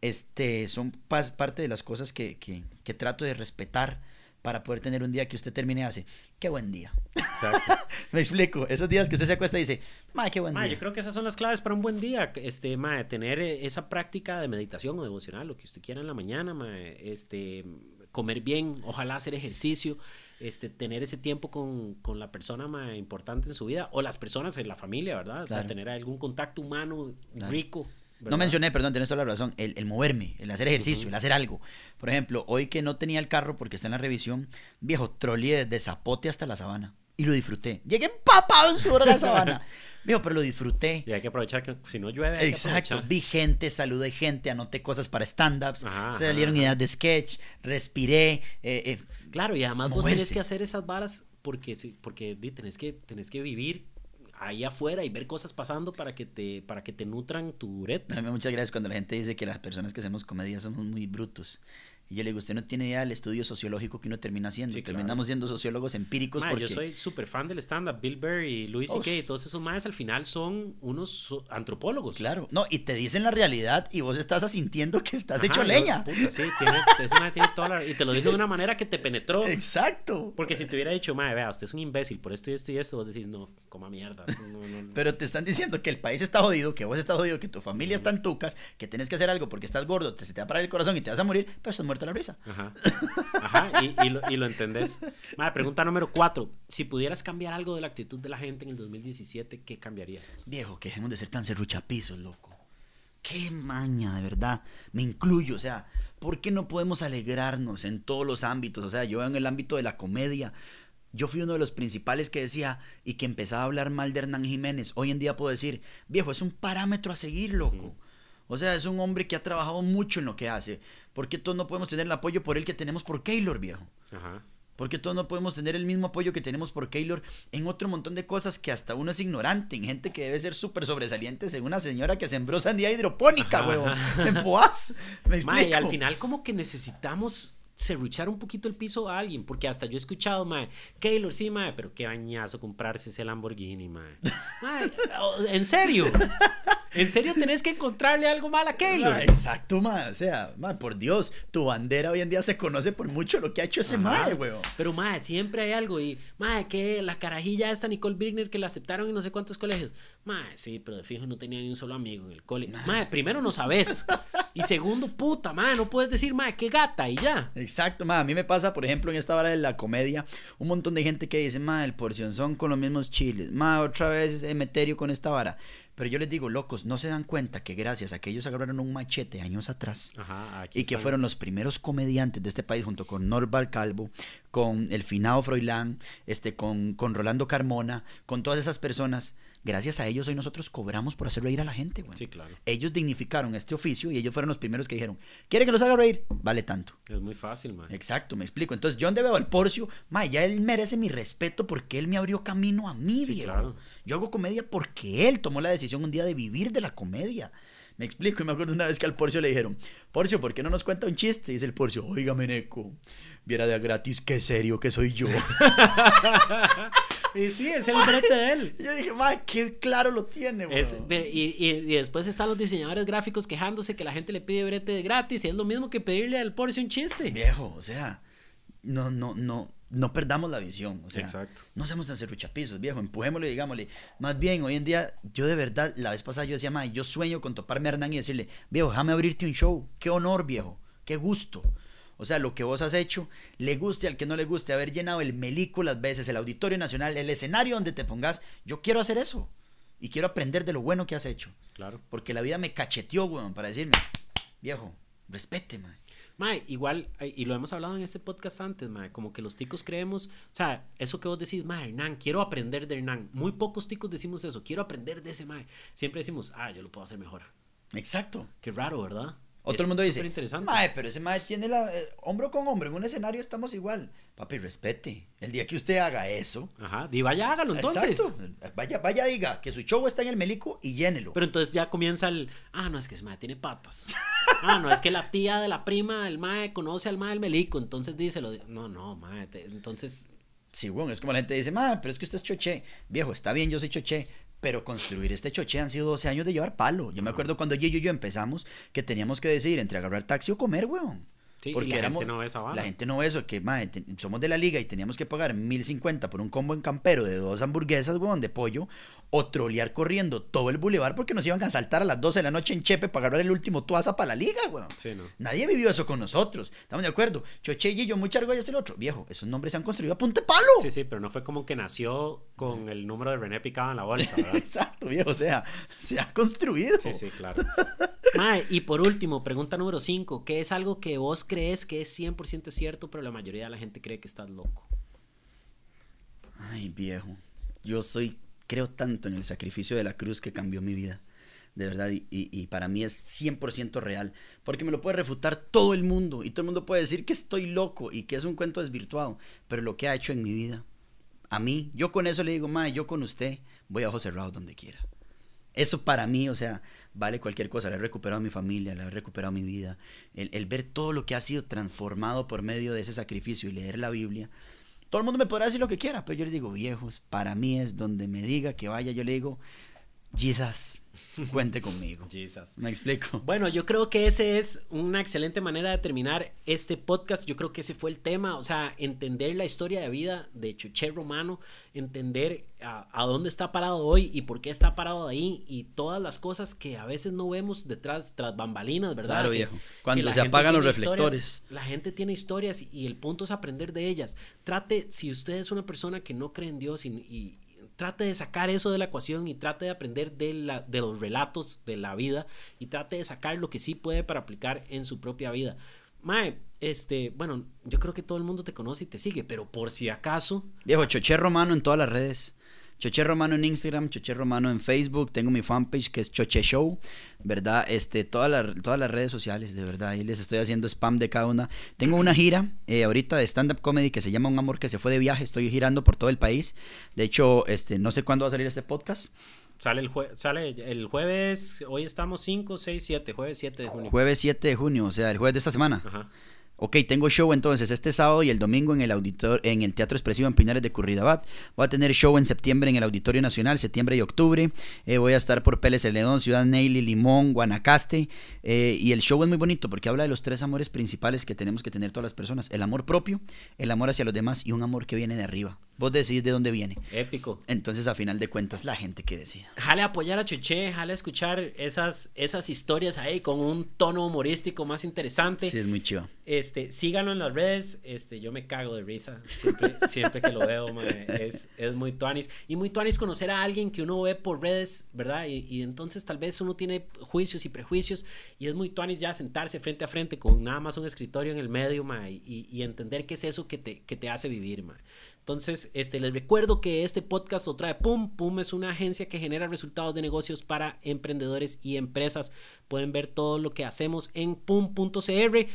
este, son parte de las cosas que, que, que trato de respetar para poder tener un día que usted termine y hace, qué buen día. Exacto. Me explico, esos días que usted se acuesta y dice, ma, qué buen Ma, día. yo creo que esas son las claves para un buen día. Este, ma, tener eh, esa práctica de meditación o devocional, lo que usted quiera en la mañana, ma, este, comer bien, ojalá hacer ejercicio, este, tener ese tiempo con, con la persona ma, importante en su vida o las personas en la familia, ¿verdad? O sea, Claro. tener algún contacto humano Claro. rico. No mencioné, perdón, tenés toda la razón, el, el moverme, el hacer ejercicio, el hacer algo. Por ejemplo, hoy que no tenía el carro porque está en la revisión, viejo, troleé de Zapote hasta la sabana. Y lo disfruté. Llegué empapado en sudor a la sabana. viejo, pero lo disfruté. Y hay que aprovechar que si no llueve. hay que Exacto, aprovechar. vi gente, saludé gente, anoté cosas para stand-ups, salieron ajá. ideas de sketch, respiré. eh, eh, Claro, y además vos tenés moverse. que hacer esas varas porque, porque tenés, que, tenés que vivir ahí afuera y ver cosas pasando para que te, para que te nutran tu ureta. A mí muchas gracias cuando la gente dice que las personas que hacemos comedia somos muy brutos. Y yo le digo, usted no tiene idea del estudio sociológico que uno termina haciendo. Sí, claro. Terminamos siendo sociólogos empíricos Ma, porque... Yo soy súper fan del stand-up. Bill Burr y Louis. C.K. y todos esos maes al final son unos antropólogos. Claro, no, y te dicen la realidad y vos estás asintiendo que estás Ajá, hecho leña. puta, sí, tiene, ese tiene toda la- y te lo dijo de una manera que te penetró. Exacto. Porque si te hubiera dicho, mae, vea, usted es un imbécil por esto y esto y esto, vos decís, no, coma mierda. No, no, no. Pero te están diciendo que el país está jodido, que vos estás jodido, que tu familia está en tucas, que tienes que hacer algo porque estás gordo, te, se te va a parar el corazón y te vas a morir, pero estás muerto la risa. Ajá. Ajá, y, y lo, y lo entendés. Pregunta número cuatro. Si pudieras cambiar algo de la actitud de la gente en el 2017, ¿qué cambiarías? Viejo, que dejemos de ser tan serruchapizos, loco. Qué maña, de verdad. Me incluyo, o sea, ¿por qué no podemos alegrarnos en todos los ámbitos? O sea, yo en el ámbito de la comedia, yo fui uno de los principales que decía y que empezaba a hablar mal de Hernán Jiménez. Hoy en día puedo decir, viejo, es un parámetro a seguir, loco. O sea, es un hombre que ha trabajado mucho en lo que hace. ¿Por qué todos no podemos tener el apoyo por él que tenemos por Keylor, viejo? Ajá. ¿Por qué todos no podemos tener el mismo apoyo que tenemos por Keylor en otro montón de cosas que hasta uno es ignorante? En gente que debe ser súper sobresaliente, según una señora que sembró sandía hidropónica, huevón. En Poás. ¿Me explico? Mae, y al final como que necesitamos serruchar un poquito el piso a alguien, porque hasta yo he escuchado, mae, Keylor, sí, mae, pero qué bañazo comprarse ese Lamborghini, mae. Mae, en serio. ¿En serio tenés que encontrarle algo mal a Keylor? exacto, ma. O sea, ma, por Dios, tu bandera hoy en día se conoce por mucho lo que ha hecho ese mae, weón. Pero, ma, siempre hay algo. Y, ma, que la carajilla esta Nicole Birner que la aceptaron en no sé cuántos colegios. Ma, sí, pero de fijo no tenía ni un solo amigo en el cole. Ma, primero no sabes. Y segundo, puta, ma, no puedes decir, ma, qué gata y ya. Exacto, ma. A mí me pasa, por ejemplo, en esta hora de la comedia, un montón de gente que dice, ma, el porción son con los mismos chiles. Ma, otra vez Emeterio con esta vara. Pero yo les digo, locos, no se dan cuenta que gracias a que ellos agarraron un machete años atrás y que fueron los primeros comediantes de este país junto con Norval Calvo, con el finado Froilán, este, con, con Rolando Carmona, con todas esas personas, gracias a ellos hoy nosotros cobramos por hacer reír a la gente, güey. Sí, claro. Ellos dignificaron este oficio y ellos fueron los primeros que dijeron, ¿quiere que los haga reír? Vale tanto. Es muy fácil, man. Exacto, me explico. Entonces, yo donde veo al Porcio, ma, ya él merece mi respeto porque él me abrió camino a mí, sí, Claro. Yo hago comedia porque él tomó la decisión un día de vivir de la comedia. Me explico, y me acuerdo una vez que al Porcio le dijeron, Porcio, ¿por qué no nos cuenta un chiste? Y dice el Porcio, oiga, Meneco, viera de gratis, qué serio que soy yo. y sí, es el brete de él. Y yo dije, ma, qué claro lo tiene, y, y, después están los diseñadores gráficos quejándose que la gente le pide brete de gratis y es lo mismo que pedirle al Porcio un chiste. Viejo, o sea, no, no, no, no perdamos la visión. O sea, Exacto. no seamos tan cerruchapizos, viejo. Empujémosle y digámosle. Más bien, hoy en día, yo de verdad, la vez pasada yo decía, ma, yo sueño con toparme a Hernán y decirle, viejo, déjame abrirte un show. Qué honor, viejo. Qué gusto. O sea, lo que vos has hecho, le guste al que no le guste, haber llenado el Melico las veces, el Auditorio Nacional, el escenario donde te pongas. Yo quiero hacer eso. Y quiero aprender de lo bueno que has hecho. Claro. Porque la vida me cacheteó, weón, para decirme, viejo, respete, man. Mae, igual, y lo hemos hablado en este podcast antes, mae, como que los ticos creemos, o sea, eso que vos decís, mae, Hernán, quiero aprender de Hernán. Muy pocos ticos decimos eso, quiero aprender de ese mae. Siempre decimos, ah, yo lo puedo hacer mejor. Exacto. Qué raro, ¿verdad? Otro mundo dice, mae, pero ese mae tiene la, eh, hombro con hombro, en un escenario estamos igual. Papi, respete. El día que usted haga eso. Ajá, di vaya, hágalo entonces. Exacto. Vaya, vaya, diga que su show está en el Melico y llénelo. Pero entonces ya comienza el, ah, no, es que ese mae tiene patas. ah, no, es que la tía de la prima del mae conoce al mae del Melico, entonces díselo. No, no, mae, entonces... Sí, bueno, es como la gente dice, mae, pero es que usted es choché. Viejo, está bien, yo soy choché, pero construir este choche han sido 12 años de llevar palo. Yo me acuerdo cuando Gillo y yo empezamos que teníamos que decidir entre agarrar taxi o comer, weón. Porque la éramos, gente no ve esa La gente no ve eso, que somos de la liga y teníamos que pagar 1050 por un combo en campero de dos hamburguesas, weón, de pollo, o trolear corriendo todo el bulevar porque nos iban a saltar a las 12 de la noche en Chepe para agarrar el último tuaza para la liga, weón. Nadie vivió eso con nosotros. Estamos de acuerdo. Choche y yo, mucha argolla, este el otro. Viejo, esos nombres se han construido a punte palo. Sí, sí, pero no fue como que nació con el número de René picado en la bolsa, ¿verdad? Exacto, viejo. O sea, se ha construido. Sí, sí, claro. Mae, y por último, pregunta número 5. ¿Qué es algo que vos crees que es 100% cierto, pero la mayoría de la gente cree que estás loco? Ay, viejo. Yo soy creo tanto en el sacrificio de la cruz que cambió mi vida. De verdad, y, para mí es 100% real. Porque me lo puede refutar todo el mundo. Y todo el mundo puede decir que estoy loco y que es un cuento desvirtuado. Pero lo que ha hecho en mi vida, a mí, yo con eso le digo, ma, yo con usted voy a José Raúl donde quiera. Eso para mí, o sea, vale cualquier cosa. Le he recuperado a mi familia, le he recuperado mi vida. El, el ver todo lo que ha sido transformado por medio de ese sacrificio y leer la Biblia todo el mundo me podrá decir lo que quiera, pero yo le digo, viejos, para mí es donde me diga que vaya, yo le digo, Jesus, cuente conmigo. Jesus. ¿Me explico? Bueno, yo creo que ese es una excelente manera de terminar este podcast. Yo creo que ese fue el tema, o sea, entender la historia de vida de Chuché Romano, entender a, dónde está parado hoy y por qué está parado ahí y todas las cosas que a veces no vemos detrás, tras bambalinas, ¿verdad? Claro, viejo. Cuando se apagan los reflectores. La gente tiene historias y el punto es aprender de ellas. Trate, si usted es una persona que no cree en Dios y trate de sacar eso de la ecuación y trate de aprender de, la, de los relatos de la vida y trate de sacar lo que sí puede para aplicar en su propia vida. Mae, este, bueno, yo creo que todo el mundo te conoce y te sigue, pero por si acaso. Viejo, Choché Romano en todas las redes. Choche Romano en Instagram, Choche Romano en Facebook, tengo mi fanpage que es Choche Show, ¿verdad? Este, todas, las, todas las redes sociales, de verdad, ahí les estoy haciendo spam de cada una. Tengo una gira eh, ahorita de stand-up comedy que se llama Un Amor que se fue de viaje, estoy girando por todo el país. De hecho, este, no sé cuándo va a salir este podcast. Sale el, sale el jueves, hoy estamos 5, 6, 7, jueves 7 de junio. Jueves 7 de junio, o sea, el jueves de esta semana. Ajá. Ok, tengo show entonces este sábado y el domingo en el auditor, en el Teatro Expresivo en Pinares de Curridabat. Voy a tener show en septiembre en el Auditorio Nacional, septiembre y octubre. Eh, voy a estar por Pérez León, Ciudad Neily, Limón, Guanacaste. Eh, y el show es muy bonito porque habla de los tres amores principales que tenemos que tener todas las personas. El amor propio, el amor hacia los demás y un amor que viene de arriba. Vos decidís de dónde viene. Épico. Entonces, a final de cuentas, la gente que decide. Jale apoyar a Chuché, jale escuchar esas, esas historias ahí con un tono humorístico más interesante. Sí, es muy chido. Este, síganlo en las redes. Este, yo me cago de risa siempre, siempre que lo veo, Es, es, muy tuanis. Y muy tuanis conocer a alguien que uno ve por redes, ¿verdad? Y, entonces tal vez uno tiene juicios y prejuicios. Y es muy tuanis ya sentarse frente a frente con nada más un escritorio en el medio, y, y, entender qué es eso que te, que te hace vivir, ma. Entonces, este, les recuerdo que este podcast lo trae PUM. PUM es una agencia que genera resultados de negocios para emprendedores y empresas. Pueden ver todo lo que hacemos en pum.cr.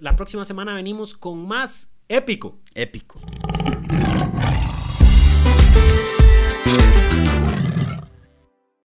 La próxima semana venimos con más épico. Épico.